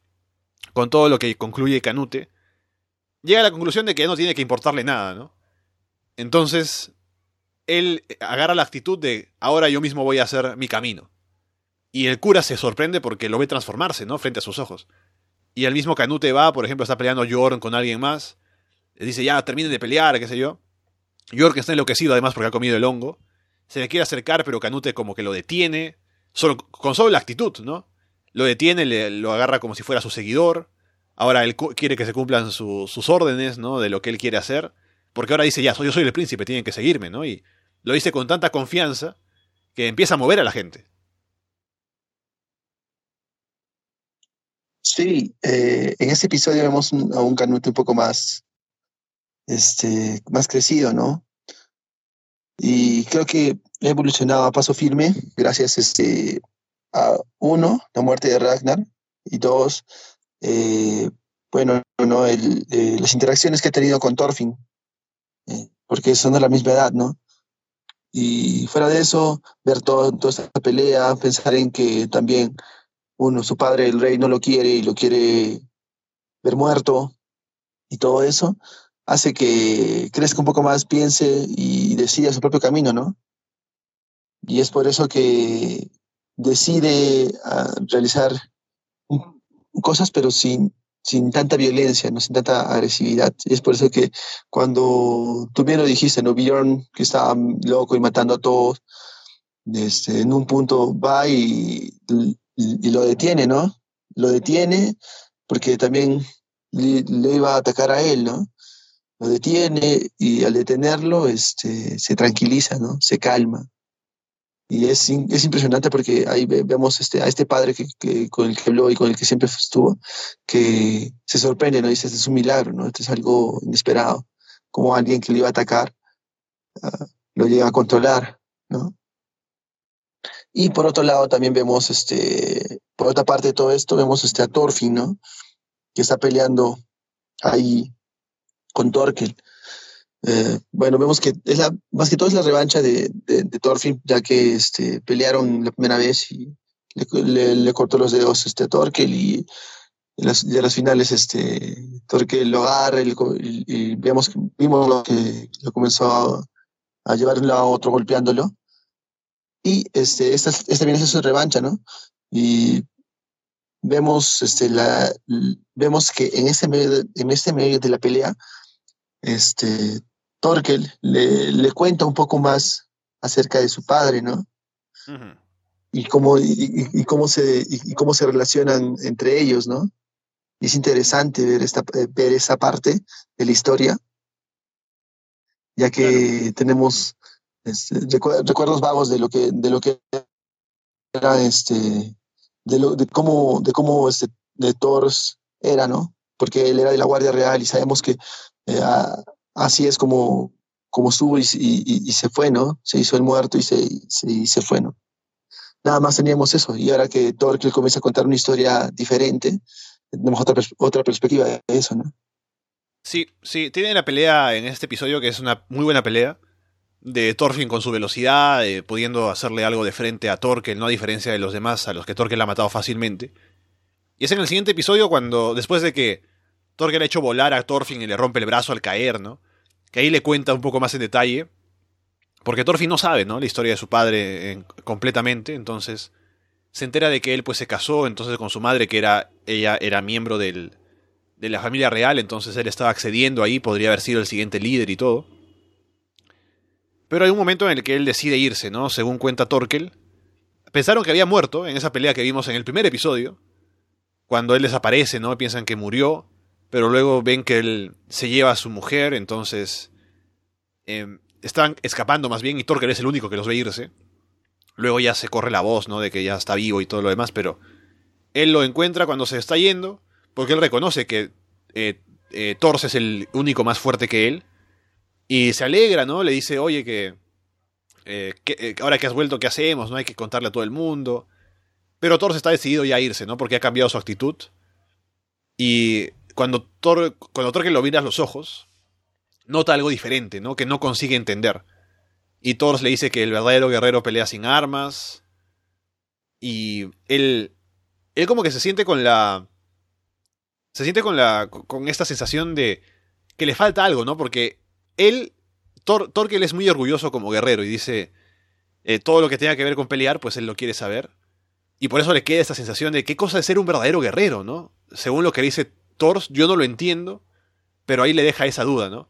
con todo lo que concluye Canute, llega a la conclusión de que no tiene que importarle nada, ¿no? Entonces, él agarra la actitud de ahora yo mismo voy a hacer mi camino. Y el cura se sorprende porque lo ve transformarse, ¿no? Frente a sus ojos. Y el mismo Canute va, por ejemplo, está peleando Jorn con alguien más. Le dice, ya, terminen de pelear, qué sé yo. Jorn está enloquecido además porque ha comido el hongo. Se le quiere acercar, pero Canute como que lo detiene. Solo, con solo la actitud, ¿no? Lo detiene, le, lo agarra como si fuera su seguidor. Ahora él quiere que se cumplan su, sus órdenes, ¿no? De lo que él quiere hacer. Porque ahora dice, ya, yo soy el príncipe, tienen que seguirme, ¿no? Y lo dice con tanta confianza que empieza a mover a la gente. Sí, eh, en este episodio vemos a un Canute un poco más, este, más crecido, ¿no? Y creo que ha evolucionado a paso firme gracias este, a uno, la muerte de Ragnar, y dos, eh, bueno, no, el, eh, las interacciones que ha tenido con Thorfinn, eh, porque son de la misma edad, ¿no? Y fuera de eso, ver todo, toda esta pelea, pensar en que también uno, su padre, el rey, no lo quiere y lo quiere ver muerto y todo eso, hace que crezca un poco más, piense y decida su propio camino, ¿no? Y es por eso que decide uh, realizar cosas, pero sin, sin tanta violencia, no sin tanta agresividad. Y es por eso que cuando tú bien lo dijiste, ¿no? Bjorn, que estaba loco y matando a todos, este, en un punto va y lo detiene, ¿no? Lo detiene porque también le, le, iba a atacar a él, ¿no? Lo detiene y al detenerlo este, se tranquiliza, ¿no? Se calma. Y es, es impresionante porque ahí vemos este, a este padre que, que, con el que habló y con el que siempre estuvo, que se sorprende, ¿no? Dice, este es un milagro, ¿no? Esto es algo inesperado. Como alguien que le iba a atacar uh, lo llega a controlar, ¿no? Y por otro lado también vemos, este, por otra parte de todo esto, vemos este, a Thorfinn, ¿no? Que está peleando ahí con Torkel. Eh, bueno, vemos que es la, más que todo es la revancha de, de, de Thorfinn, ya que este, pelearon la primera vez y le, le, cortó los dedos este, a Torkel y en las, ya las finales este, Torkel lo agarra y, vemos, vimos lo que lo comenzó a, a llevar de lado a otro golpeándolo. Y este, esta, esta viene a su revancha, ¿no? Y vemos, este, la, vemos que en este de, en este medio de la pelea, este, Torkel le, le, cuenta un poco más acerca de su padre, ¿no? Uh -huh. Y cómo, y, y, cómo se, y, cómo se relacionan entre ellos, ¿no? Y es interesante ver, esta, ver esa parte de la historia, ya que claro. tenemos este, recuerdos vagos de lo que, de lo que era este, de, lo, de cómo, de cómo este, de Thors era, ¿no? Porque él era de la Guardia Real y sabemos que eh, así es como, como estuvo y, y, y, se fue, ¿no? Se hizo el muerto y se, y se fue, ¿no? Nada más teníamos eso. Y ahora que Thorkel comienza a contar una historia diferente, tenemos otra, otra perspectiva de eso, ¿no? Sí, sí, tiene la pelea en este episodio que es una muy buena pelea de Thorfinn con su velocidad, eh, pudiendo hacerle algo de frente a Torkel, no a diferencia de los demás a los que Torkel ha matado fácilmente. Y es en el siguiente episodio cuando, después de que Torkel ha hecho volar a Thorfinn y le rompe el brazo al caer, ¿no? Que ahí le cuenta un poco más en detalle. Porque Thorfinn no sabe, ¿no? La historia de su padre en, completamente, entonces se entera de que él pues se casó entonces con su madre, que era, ella era miembro del, de la familia real, entonces él estaba accediendo ahí, podría haber sido el siguiente líder y todo. Pero hay un momento en el que él decide irse, ¿no? Según cuenta Torkel, pensaron que había muerto en esa pelea que vimos en el primer episodio, cuando él desaparece, ¿no? Piensan que murió, pero luego ven que él se lleva a su mujer, entonces eh, están escapando más bien y Torkel es el único que los ve irse. Luego ya se corre la voz, ¿no? De que ya está vivo y todo lo demás, pero él lo encuentra cuando se está yendo, porque él reconoce que eh, eh es el único más fuerte que él, y se alegra, ¿no? Le dice, oye, que, eh, eh, ahora que has vuelto, ¿qué hacemos? No hay que contarle a todo el mundo. Pero Thor está decidido ya a irse, ¿no? Porque ha cambiado su actitud. Y cuando Thor, cuando Thor que lo mira a los ojos, nota algo diferente, ¿no? Que no consigue entender. Y Thor le dice que el verdadero guerrero pelea sin armas. Y él. Él como que se siente con la. Se siente con la. con esta sensación de. que le falta algo, ¿no? Porque él. Thor, él es muy orgulloso como guerrero y dice. Eh, todo lo que tenga que ver con pelear, pues él lo quiere saber. Y por eso le queda esta sensación de qué cosa es ser un verdadero guerrero, ¿no? Según lo que dice Thor, yo no lo entiendo, pero ahí le deja esa duda, ¿no?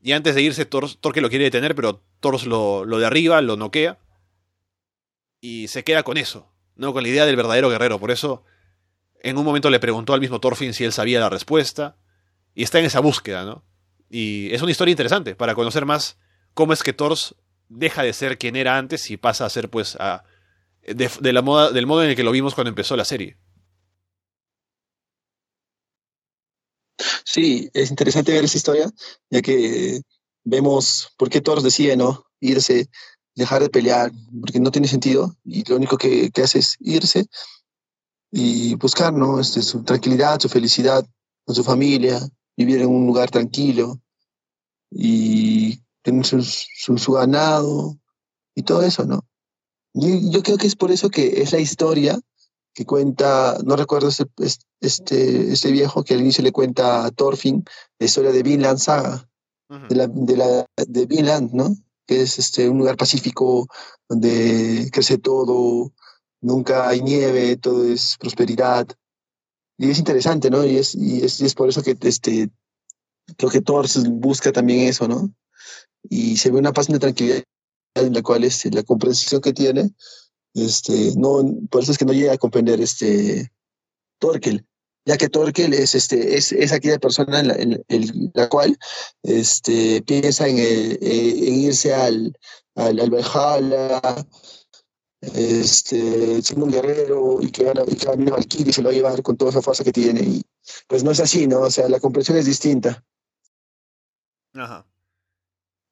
Y antes de irse, Thor, que lo quiere detener, pero Thor lo, lo derriba, lo noquea. Y se queda con eso, ¿no? Con la idea del verdadero guerrero. Por eso, en un momento le preguntó al mismo Thorfinn si él sabía la respuesta. Y está en esa búsqueda, ¿no? Y es una historia interesante para conocer más cómo es que Thor deja de ser quien era antes y pasa a ser, pues, a, de, la moda, del modo en el que lo vimos cuando empezó la serie. Sí, es interesante ver esa historia, ya que vemos por qué Thor decide no irse, dejar de pelear, porque no tiene sentido, y lo único que, hace es irse y buscar ¿no? Este, su tranquilidad, su felicidad con su familia, vivir en un lugar tranquilo y tener su, su ganado y todo eso, ¿no? Yo, creo que es por eso que es la historia que cuenta, no recuerdo este, este, este viejo que al inicio le cuenta a Thorfinn la historia de Vinland Saga, de, la, de, la, de Vinland, ¿no? Que es este, un lugar pacífico donde crece todo, nunca hay nieve, todo es prosperidad. Y es interesante, ¿no? Y es, y es, y es por eso que este, creo que Thor busca también eso, ¿no? Y se ve una paz y una tranquilidad en la cual este, la comprensión que tiene, este, no, por eso es que no llega a comprender este Torkel, ya que Torkel es, este, es, es aquella persona en la, cual este, piensa en, en irse al, al, al este, siendo un guerrero y que va a, venir Valkyrie y se lo va a llevar con toda esa fuerza que tiene. Y pues no es así, ¿no? O sea, la comprensión es distinta. Ajá.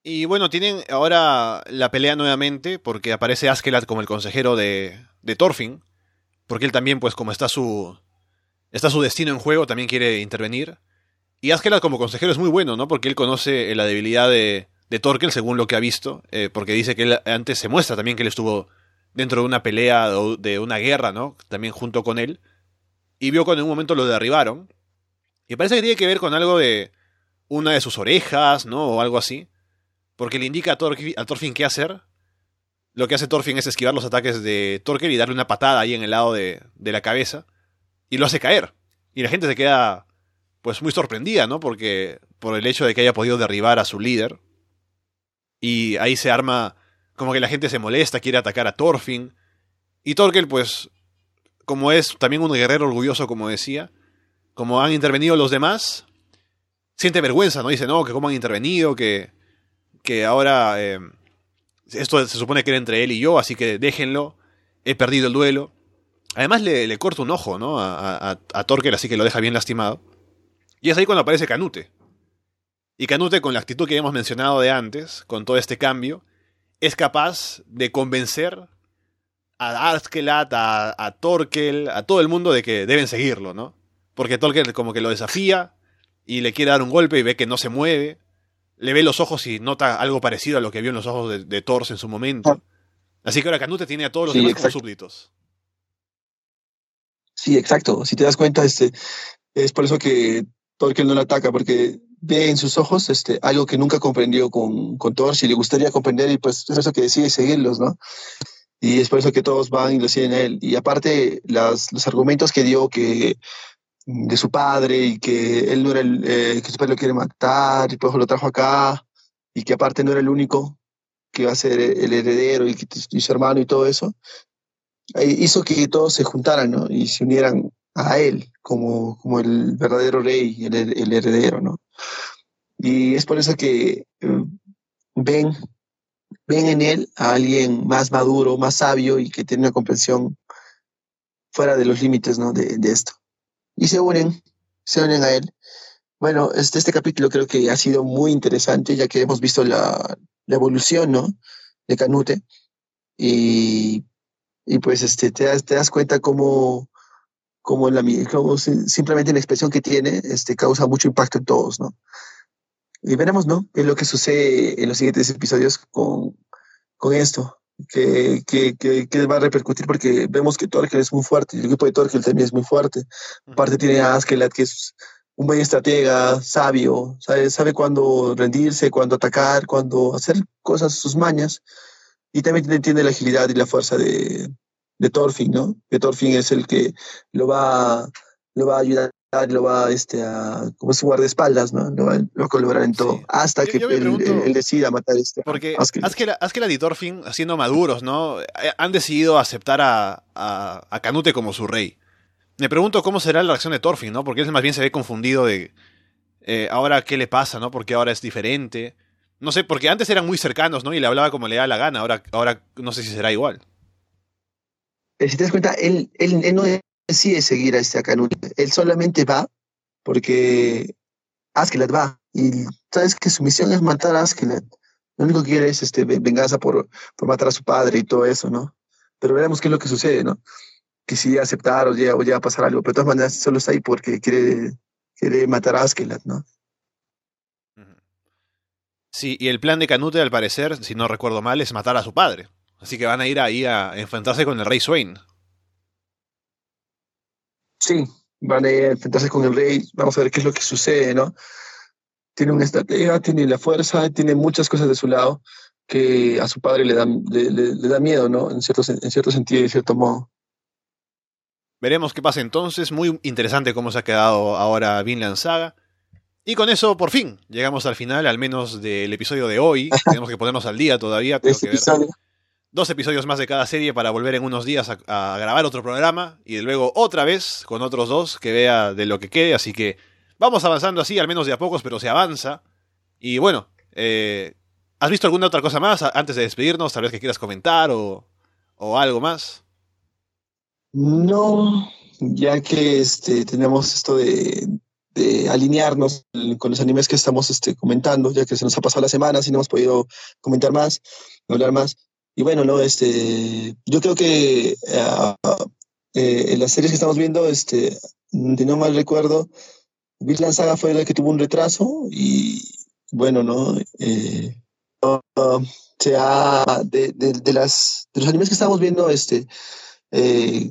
Y bueno, tienen ahora la pelea nuevamente porque aparece Askeladd como el consejero de, de Thorfinn. Porque él también, pues como está su, está su destino en juego, también quiere intervenir. Y Askeladd como consejero es muy bueno, ¿no? Porque él conoce la debilidad de, de Torkel según lo que ha visto. Eh, porque dice que él antes se muestra también que él estuvo dentro de una pelea de una guerra, ¿no? También junto con él. Y vio cuando en un momento lo derribaron. Y parece que tiene que ver con algo de una de sus orejas, ¿no? O algo así porque le indica a, Thorfinn qué hacer. Lo que hace Thorfinn es esquivar los ataques de Torkel y darle una patada ahí en el lado de, la cabeza. Y lo hace caer. Y la gente se queda pues muy sorprendida, ¿no? Porque por el hecho de que haya podido derribar a su líder. Y ahí se arma como que la gente se molesta, quiere atacar a Thorfinn. Y Torkel pues como es también un guerrero orgulloso como decía, como han intervenido los demás, siente vergüenza, ¿no? Dice, no, que cómo han intervenido, que que ahora eh, esto se supone que era entre él y yo, así que déjenlo, he perdido el duelo. Además le, le corta un ojo, ¿no? A, a, así que lo deja bien lastimado. Y es ahí cuando aparece Canute. Y Canute, con la actitud que hemos mencionado de antes, con todo este cambio, es capaz de convencer a Arskelat, a, a Torkel, a todo el mundo de que deben seguirlo, ¿no? Porque Torkel como que lo desafía y le quiere dar un golpe y ve que no se mueve le ve los ojos y nota algo parecido a lo que vio en los ojos de, de Thor en su momento. Ah. Así que ahora Canute tiene a todos los demás como súbditos. Sí, exacto. Si te das cuenta, este, es por eso que Thor no lo ataca, porque ve en sus ojos este, algo que nunca comprendió con, con Thor, si le gustaría comprender, y pues es eso que decide seguirlos, ¿no? Y es por eso que todos van y lo siguen a él. Y aparte, las, los argumentos que dio que de su padre y que él no era el, eh, que su padre lo quiere matar y por eso lo trajo acá y que aparte no era el único que iba a ser el heredero y, y su hermano y todo eso. hizo que todos se juntaran, ¿no? Y se unieran a él como, como el verdadero rey, el, el heredero, ¿no? Y es por eso que eh, ven, ven en él a alguien más maduro, más sabio y que tiene una comprensión fuera de los límites, ¿no? De, de esto. Y se unen, se unen a él. Bueno, este, este capítulo creo que ha sido muy interesante, ya que hemos visto la, la evolución, ¿no? De Canute. Y, y pues este, te, das, te das cuenta cómo, cómo, la, cómo simplemente la expresión que tiene este, causa mucho impacto en todos, ¿no? Y veremos, ¿no? ¿Qué es lo que sucede en los siguientes episodios con, con esto? Que, que, que, va a repercutir porque vemos que Torkel es muy fuerte y el equipo de Torkel también es muy fuerte. Aparte tiene a Askelat que es un buen estratega, sabio, sabe, sabe cuándo rendirse, cuándo atacar, cuándo hacer cosas, sus mañas. Y también tiene la agilidad y la fuerza de, de Thorfinn, ¿no? Que Thorfinn es el que lo va, lo va a ayudar, lo va este, a, como su guardaespaldas, ¿no? Lo va, lo a colaborar en todo, hasta que él, decida matar este. Porque Askeladd y Thorfinn, siendo maduros, ¿no? Eh, han decidido aceptar a, a, a Canute como su rey. Me pregunto cómo será la reacción de Thorfinn, ¿no? Porque él más bien se ve confundido de eh, ahora qué le pasa, ¿no? Porque ahora es diferente. No sé, porque antes eran muy cercanos, ¿no? Y le hablaba como le da la gana. Ahora, ahora no sé si será igual. Eh, si te das cuenta, él, él, no decide seguir a este Canute. Él solamente va porque Askeladd va. Y sabes que su misión es matar a Askeladd. Lo único que quiere es este, venganza por, por matar a su padre y todo eso, ¿no? Pero veremos qué es lo que sucede, ¿no? que si aceptar o ya, o a pasar algo, pero de todas maneras solo está ahí porque quiere, quiere matar a Askelat, ¿no? Sí, y el plan de Canute, al parecer, si no recuerdo mal, es matar a su padre. Así que van a ir ahí a enfrentarse con el rey Swain. Sí, van a enfrentarse con el rey. Vamos a ver qué es lo que sucede, ¿no? Tiene una estrategia, tiene la fuerza, tiene muchas cosas de su lado que a su padre le da, le, da miedo, ¿no? En cierto, en cierto sentido y de cierto modo. Veremos qué pasa entonces. Muy interesante cómo se ha quedado ahora Vinland Saga. Y con eso, por fin, llegamos al final, al menos del episodio de hoy. Tenemos que ponernos al día todavía. Tengo que ver dos episodios más de cada serie para volver en unos días a, grabar otro programa. Y luego otra vez con otros dos que vea de lo que quede. Así que vamos avanzando así, al menos de a pocos, pero se avanza. Y bueno, eh, ¿has visto alguna otra cosa más antes de despedirnos? Tal vez que quieras comentar o, o algo más. No, ya que este, tenemos esto de, alinearnos con los animes que estamos este, comentando, ya que se nos ha pasado la semana, si no hemos podido comentar más, hablar más. Y bueno, no, este, yo creo que uh, en las series que estamos viendo, este, si no mal recuerdo, Vinland Saga fue la que tuvo un retraso y bueno, ¿no? Eh, uh, de, de, las, de los animes que estamos viendo, este, eh,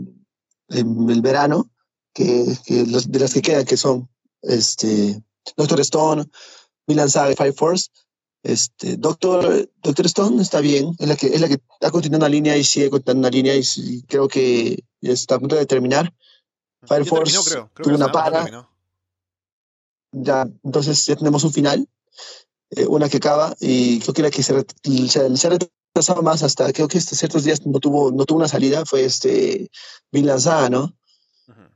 en el verano, que, los, de las que quedan, que son este, Doctor Stone, Milan Saga, Fire Force. Este, Doctor, Doctor Stone está bien, es la que, es la que está continuando una línea y sigue continuando una línea y, creo que está a punto de terminar. Fire Force tuvo una para. Ya, entonces ya tenemos un final, eh, una que acaba y creo que la que se, se, se, pasaba más hasta, creo que ciertos días no tuvo, no tuvo una salida, fue este Vinland Saga, ¿no?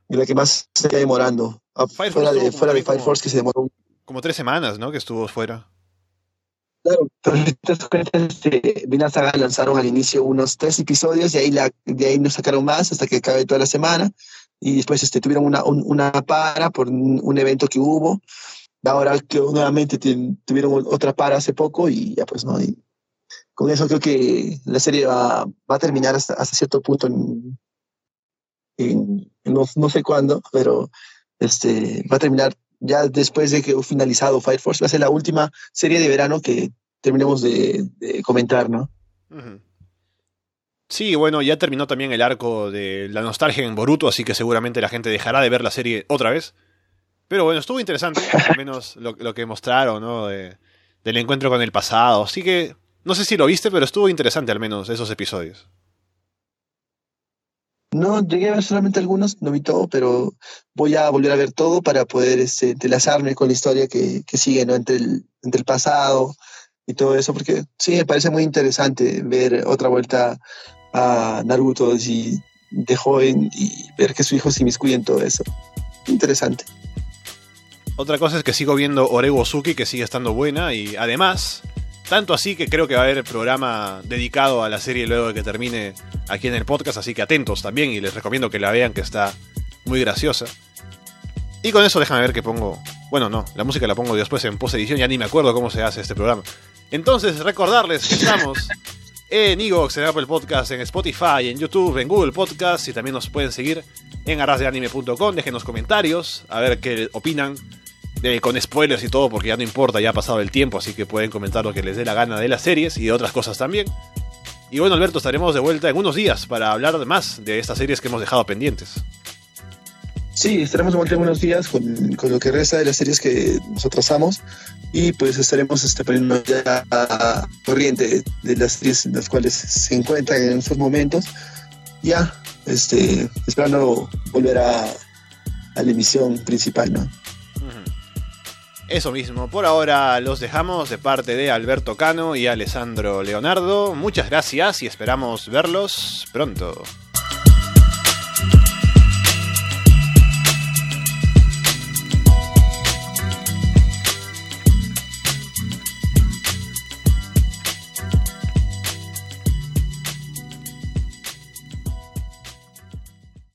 Y la que más se está demorando. Fuera de, fuera de Fire Force que se demoró. Como tres semanas, ¿no? Que estuvo fuera. Claro, pero si te das cuenta, este, Saga lanzaron al inicio unos tres episodios y ahí la, de ahí nos sacaron más hasta que acabe toda la semana. Y después este, tuvieron una, una para por un, evento que hubo. Ahora que nuevamente tuvieron otra para hace poco y ya pues no, con eso creo que la serie va, a terminar hasta, cierto punto en, no, sé cuándo, pero este, va a terminar ya después de que he finalizado Fire Force. Va a ser la última serie de verano que terminemos de, comentar, ¿no? Sí, bueno, ya terminó también el arco de la nostalgia en Boruto, así que seguramente la gente dejará de ver la serie otra vez. Pero bueno, estuvo interesante, al menos lo, que mostraron, ¿no? del encuentro con el pasado. Así que no sé si lo viste, pero estuvo interesante al menos esos episodios. No, llegué a ver solamente algunos, no vi todo, pero voy a volver a ver todo para poder este, entrelazarme con la historia que, sigue ¿no? entre, el, entre el pasado y todo eso, porque sí, me parece muy interesante ver otra vuelta a Naruto y de joven y ver que su hijo se inmiscuye en todo eso. Interesante. Otra cosa es que sigo viendo Orego Suki, que sigue estando buena, y además, tanto así que creo que va a haber programa dedicado a la serie luego de que termine aquí en el podcast, así que atentos también, y les recomiendo que la vean, que está muy graciosa. Y con eso déjame ver que pongo... Bueno, no, la música la pongo después en post edición, ya ni me acuerdo cómo se hace este programa. Entonces, recordarles que estamos en Evox, en Apple Podcast, en Spotify, en YouTube, en Google Podcast y también nos pueden seguir en arrasdeanime.com. Déjenos comentarios, a ver qué opinan, con spoilers y todo, porque ya no importa, ya ha pasado el tiempo, así que pueden comentar lo que les dé la gana de las series y de otras cosas también. Y bueno, Alberto, estaremos de vuelta en unos días para hablar más de estas series que hemos dejado pendientes. Sí, estaremos de vuelta en unos días con, lo que resta de las series que nosotros trazamos y pues estaremos este, poniendo ya corriente de las series en las cuales se encuentran en estos momentos. Ya, este, esperando volver a, a la emisión principal, ¿no? Eso mismo, por ahora los dejamos de parte de Alberto Cano y Alessandro Leonardo. Muchas gracias y esperamos verlos pronto.